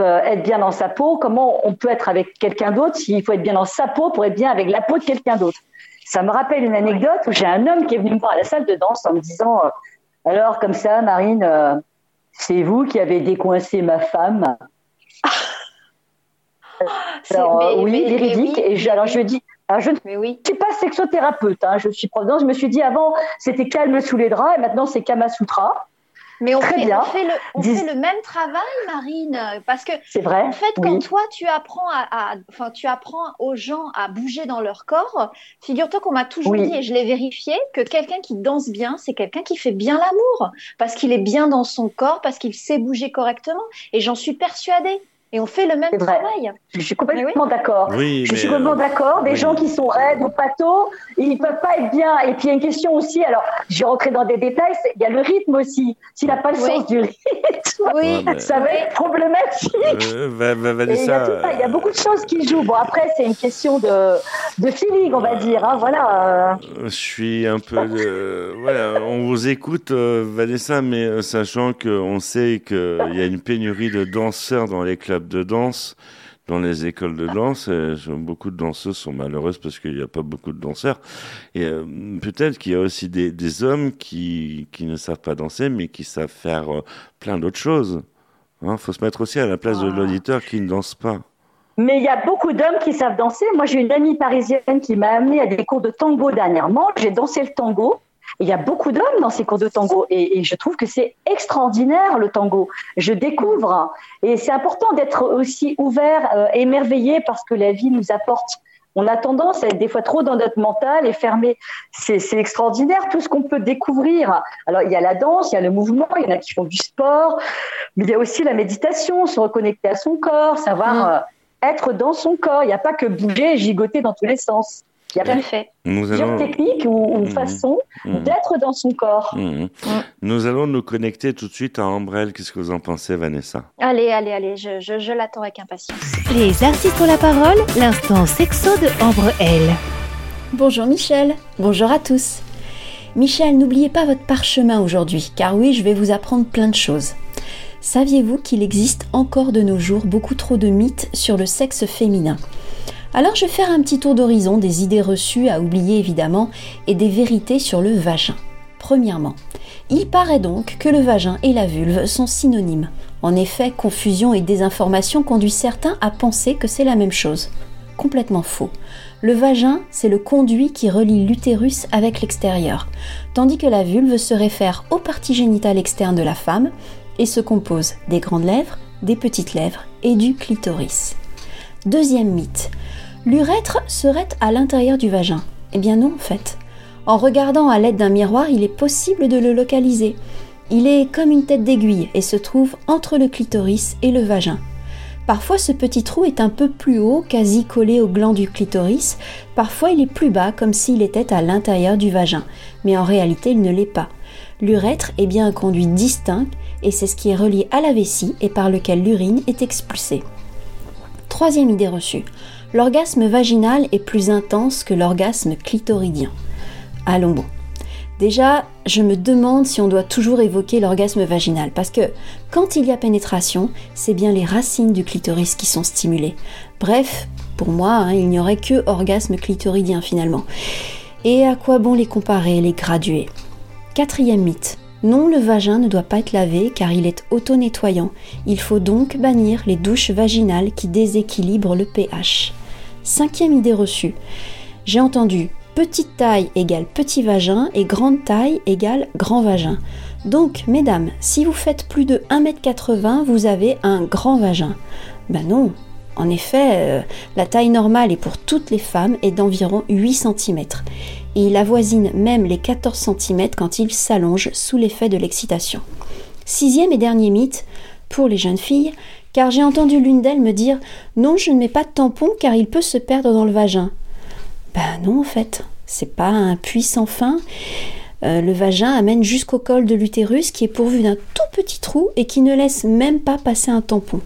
euh, être bien dans sa peau, comment on peut être avec quelqu'un d'autre s'il faut être bien dans sa peau pour être bien avec la peau de quelqu'un d'autre? Ça me rappelle une anecdote où j'ai un homme qui est venu me voir à la salle de danse en me disant euh, Alors, comme ça, Marine, euh, c'est vous qui avez décoincé ma femme alors, mais- oui, mais- mais véridique. oui, et je, alors, je lui ai alors, je ne suis pas sexothérapeute, hein, je suis danse. Je me suis dit avant, c'était calme sous les draps et maintenant c'est Kama Sutra. Mais on, Très fait, bien. on, fait, le, on Dis- fait le même travail, Marine, parce que C'est vrai, en fait, quand oui. toi tu apprends à, à- enfin, tu apprends aux gens à bouger dans leur corps, figure-toi qu'on m'a toujours Oui. dit et je l'ai vérifié que quelqu'un qui danse bien, c'est quelqu'un qui fait bien l'amour, parce qu'il est bien dans son corps, parce qu'il sait bouger correctement, et j'en suis persuadée. Et on fait le même travail. Je suis complètement d'accord. Oui, je suis complètement euh, d'accord. Des oui. gens qui sont raides ou pâteaux, ils peuvent pas être bien. Et puis il y a une question aussi. Alors, je vais rentrer dans des détails. Il y a le rythme aussi. S'il n'a pas le Oui. sens du rythme, ça va être problématique. euh, Va- Va- Et il, y a Vanessa, tout ça, il y a beaucoup de choses qui jouent. Bon, après, c'est une question de, de feeling, on va dire. hein, voilà. euh. Je suis un peu. voilà, on vous écoute, Vanessa, mais sachant qu'on sait qu'il y a une pénurie de danseurs dans les clubs de danse, dans les écoles de danse. et je- beaucoup de danseuses sont malheureuses parce qu'il n'y a pas beaucoup de danseurs. Et euh, peut-être qu'il y a aussi des, des hommes qui, qui ne savent pas danser, mais qui savent faire euh, plein d'autres choses. Il faut se mettre aussi à la place de l'auditeur qui ne danse pas. Mais il y a beaucoup d'hommes qui savent danser. Moi, j'ai une amie parisienne qui m'a amenée à des cours de tango dernièrement. J'ai dansé le tango. Il y a beaucoup d'hommes dans ces cours de tango. Et, et je trouve que c'est extraordinaire, le tango. Je découvre. Et c'est important d'être aussi ouvert, euh, émerveillé, parce que la vie nous apporte. on a tendance à être des fois trop dans notre mental et fermé. C'est extraordinaire tout ce qu'on peut découvrir. Alors il y a la danse, il y a le mouvement, il y en a qui font du sport, mais il y a aussi la méditation, se reconnecter à son corps, savoir Mm. euh, être dans son corps. Il n'y a pas que bouger et gigoter dans tous les sens. Il y a à plein fait. Nous allons, techniques ou, ou Mhm. façons Mhm. d'être dans son corps. Mhm. nous allons nous connecter tout de suite à Ambrelle. Qu'est-ce que vous en pensez, Vanessa? Allez, allez, allez, je, je, je l'attends avec impatience. Les artistes ont la parole, l'instant sexo de Ambre L. Bonjour Michel, bonjour à tous. Michel, n'oubliez pas votre parchemin aujourd'hui, car oui, je vais vous apprendre plein de choses. Saviez-vous qu'il existe encore de nos jours beaucoup trop de mythes sur le sexe féminin? Alors je vais faire un petit tour d'horizon des idées reçues à oublier évidemment et des vérités sur le vagin. Premièrement, il paraît donc que le vagin et la vulve sont synonymes. En effet, confusion et désinformation conduisent certains à penser que c'est la même chose. Complètement faux. Le vagin, c'est le conduit qui relie l'utérus avec l'extérieur, tandis que la vulve se réfère aux parties génitales externes de la femme et se compose des grandes lèvres, des petites lèvres et du clitoris. Deuxième mythe. L'urètre serait à l'intérieur du vagin. Eh bien non en fait. En regardant à l'aide d'un miroir, il est possible de le localiser. Il est comme une tête d'aiguille et se trouve entre le clitoris et le vagin. Parfois ce petit trou est un peu plus haut, quasi collé au gland du clitoris, parfois il est plus bas comme s'il était à l'intérieur du vagin, mais en réalité il ne l'est pas. L'urètre est bien un conduit distinct et c'est ce qui est relié à la vessie et par lequel l'urine est expulsée. Troisième idée reçue. L'orgasme vaginal est plus intense que l'orgasme clitoridien. Allons bon. Déjà, je me demande si on doit toujours évoquer l'orgasme vaginal, parce que quand il y a pénétration, c'est bien les racines du clitoris qui sont stimulées. Bref, pour moi, hein, il n'y aurait que orgasme clitoridien finalement. Et à quoi bon les comparer, les graduer? Quatrième mythe. Non, le vagin ne doit pas être lavé car il est auto-nettoyant. Il faut donc bannir les douches vaginales qui déséquilibrent le pH. Cinquième idée reçue. J'ai entendu petite taille égale petit vagin et grande taille égale grand vagin. Donc, mesdames, si vous faites plus de 1m80, vous avez un grand vagin. Ben non. En effet, euh, la taille normale est pour toutes les femmes est d'environ 8 cm. Et il avoisine même les 14 cm quand il s'allonge sous l'effet de l'excitation. Sixième et dernier mythe, pour les jeunes filles, car j'ai entendu l'une d'elles me dire Non, je ne mets pas de tampon car il peut se perdre dans le vagin. Ben non, en fait, c'est pas un puits sans fin. Euh, le vagin amène jusqu'au col de l'utérus qui est pourvu d'un tout petit trou et qui ne laisse même pas passer un tampon.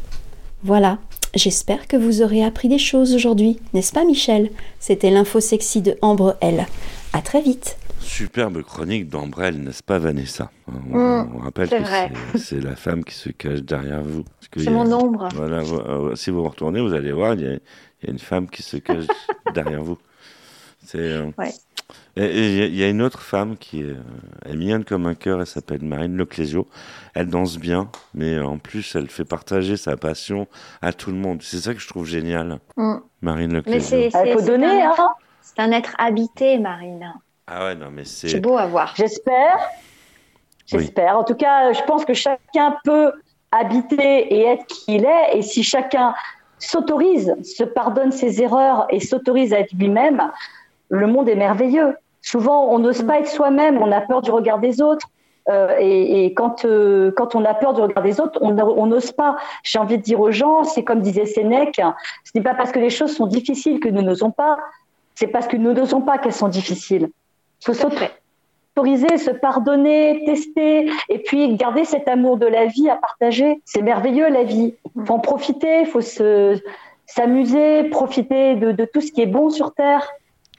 Voilà, j'espère que vous aurez appris des choses aujourd'hui, n'est-ce pas Michel? C'était l'info sexy de Ambre L. À très vite. Superbe chronique d'Ambrelle, n'est-ce pas, Vanessa on, Mm, on rappelle c'est que vrai. c'est- la femme qui se cache derrière vous. C'est a- mon ombre. Voilà, vo- euh, si vous retournez, vous allez voir, il y a, il y a une femme qui se cache derrière vous. C'est. euh, Ouais. Et il y a- il y, a une autre femme qui est, euh, elle est mignonne comme un cœur, elle s'appelle Marine Leclésio. Elle danse bien, mais en plus, elle fait partager sa passion à tout le monde. C'est ça que je trouve génial, Mm. Marine Mais Leclésio. c'est Ah, il c'est- faut donner, hein. C'est un être habité, Marine. Ah ouais, non, mais c'est. C'est beau à voir. J'espère. J'espère. En tout cas, je pense que chacun peut habiter et être qui il est. Et si chacun s'autorise, se pardonne ses erreurs et s'autorise à être lui-même, le monde est merveilleux. Souvent, on n'ose pas être soi-même, on a peur du regard des autres. Euh, et, quand, euh, quand on a peur du regard des autres, on n'ose pas. J'ai envie de dire aux gens, c'est comme disait Sénèque, ce n'est pas parce que les choses sont difficiles que nous n'osons pas, c'est parce que nous n'osons pas qu'elles sont difficiles. Il faut s'autoriser, se pardonner, tester, et puis garder cet amour de la vie à partager. C'est merveilleux la vie. Il faut en profiter, il faut se s'amuser, profiter de, de tout ce qui est bon sur Terre.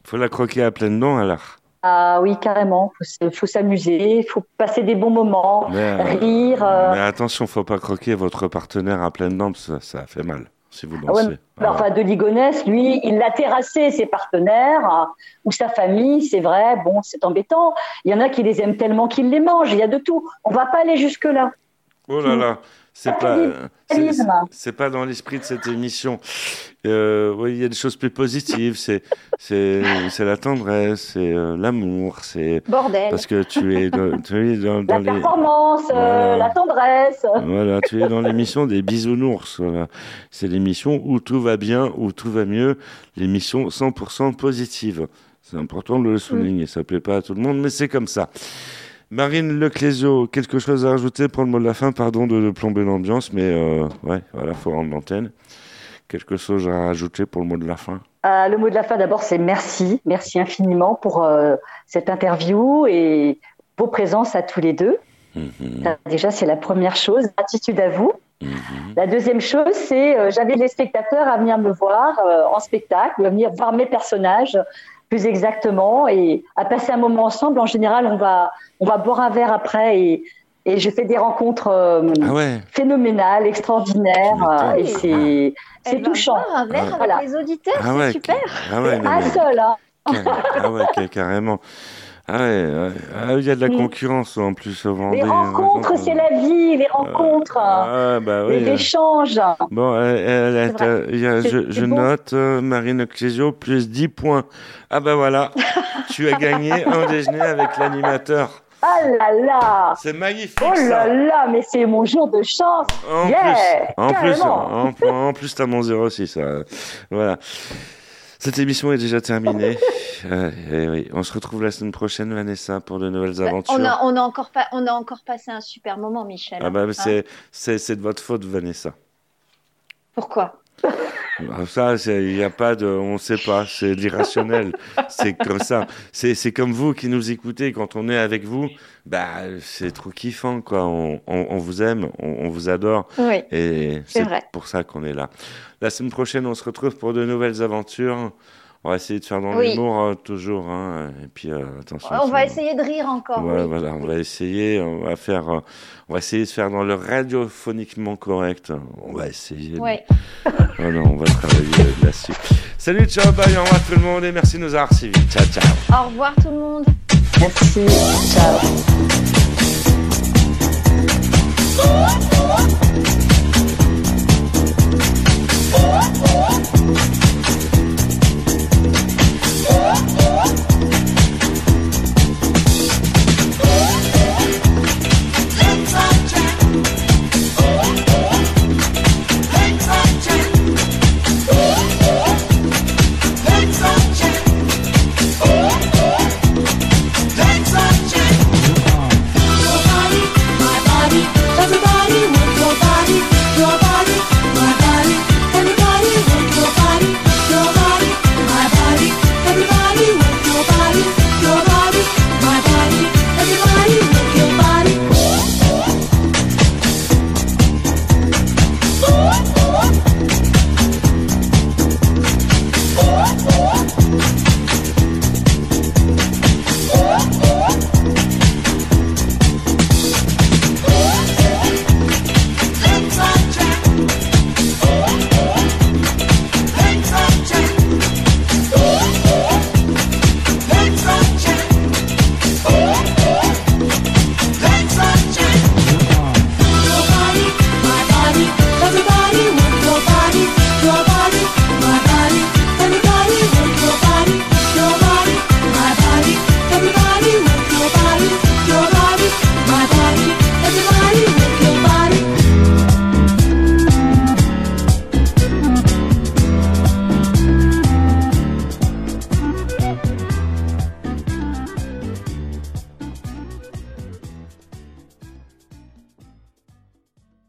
Faut la croquer à pleines dents, alors. Ah oui, carrément. Il faut s'amuser, il faut passer des bons moments, Mais, euh, rire. euh. Mais attention, faut pas croquer votre partenaire à pleines dents, parce que ça, ça fait mal si vous Ah ouais, mais enfin, de Ligonès, lui, il a terrassé ses partenaires hein, ou sa famille, c'est vrai, bon, c'est embêtant. Il y en a qui les aiment tellement qu'ils les mangent, il y a de tout. On va pas aller jusque-là. Oh là là, c'est pas, c'est- pas dans l'esprit de cette émission. Euh, oui, il y a des choses plus positives. C'est, c'est, c'est la tendresse, c'est euh, l'amour, c'est Bordel. parce que tu es dans, tu es dans, dans La les, performance, euh, la tendresse. voilà, tu es dans l'émission des bisounours. Voilà. C'est l'émission où tout va bien, où tout va mieux. L'émission 100% positive. C'est important de le souligner. Ça plaît pas à tout le monde, mais c'est comme ça. Marine Leclésio, quelque chose à rajouter pour le mot de la fin Pardon de, de plomber l'ambiance, mais euh, ouais, voilà, faut rendre l'antenne. Quelque chose à rajouter pour le mot de la fin? Euh, le mot de la fin, d'abord, c'est merci. Merci infiniment pour euh, cette interview et vos présences à tous les deux. Mhm. Ça, Déjà, c'est la première chose. Gratitude à vous. La deuxième chose, c'est euh, j'avais les spectateurs à venir me voir euh, en spectacle, à venir voir mes personnages plus exactement et à passer un moment ensemble. En général, on va, on va boire un verre après et, et je fais des rencontres euh, Ah ouais phénoménales, extraordinaires et c'est touchant. boire un verre avec Voilà. les auditeurs, Ah ouais, c'est super. Ah ouais, Un seul, hein. Car- ah ouais, ca- carrément. Ah ouais. Ah, il y a de la Mm. concurrence en plus au Vendée. Les rencontres, c'est la vie, les rencontres, Ah bah oui. les euh, échanges. Bon, elle- elle- elle- C'est vrai. il y a- C'est- je, note euh, Marine Clésio plus 10 points. Ah bah voilà, tu as gagné un déjeuner avec l'animateur. Ah là là C'est magnifique Oh ça. là là, mais c'est mon jour de chance. En Yeah, plus, en plus, en, en plus, t'as mon 06. euh, voilà. Cette émission est déjà terminée. Euh, et oui. On se retrouve la semaine prochaine, Vanessa, pour de nouvelles aventures. On a, on, a encore pas, on a encore passé un super moment, Michel. Ah bah Hein c'est de votre faute, Vanessa. Pourquoi? Ah, Ça, il n'y a pas de, on sait pas, c'est l'irrationnel. c'est comme ça. C'est comme vous qui nous écoutez quand on est avec vous. Bah, c'est trop kiffant, quoi. On, on, on vous aime, on, on vous adore. Oui, Et c'est pour ça qu'on est là. La semaine prochaine, on se retrouve pour de nouvelles aventures. On va essayer de faire dans Oui. l'humour euh, toujours. Hein. Et puis euh, attention. On va essayer de rire encore. Ouais, oui. voilà, on va essayer, on va faire, euh, on va essayer de faire dans le radiophoniquement correct. On va essayer. Ouais. Oh non, on va travailler là-dessus. Salut, ciao, bye, au revoir tout le monde et merci de nous avoir suivis. Ciao, ciao. Au revoir tout le monde. Merci. Ciao.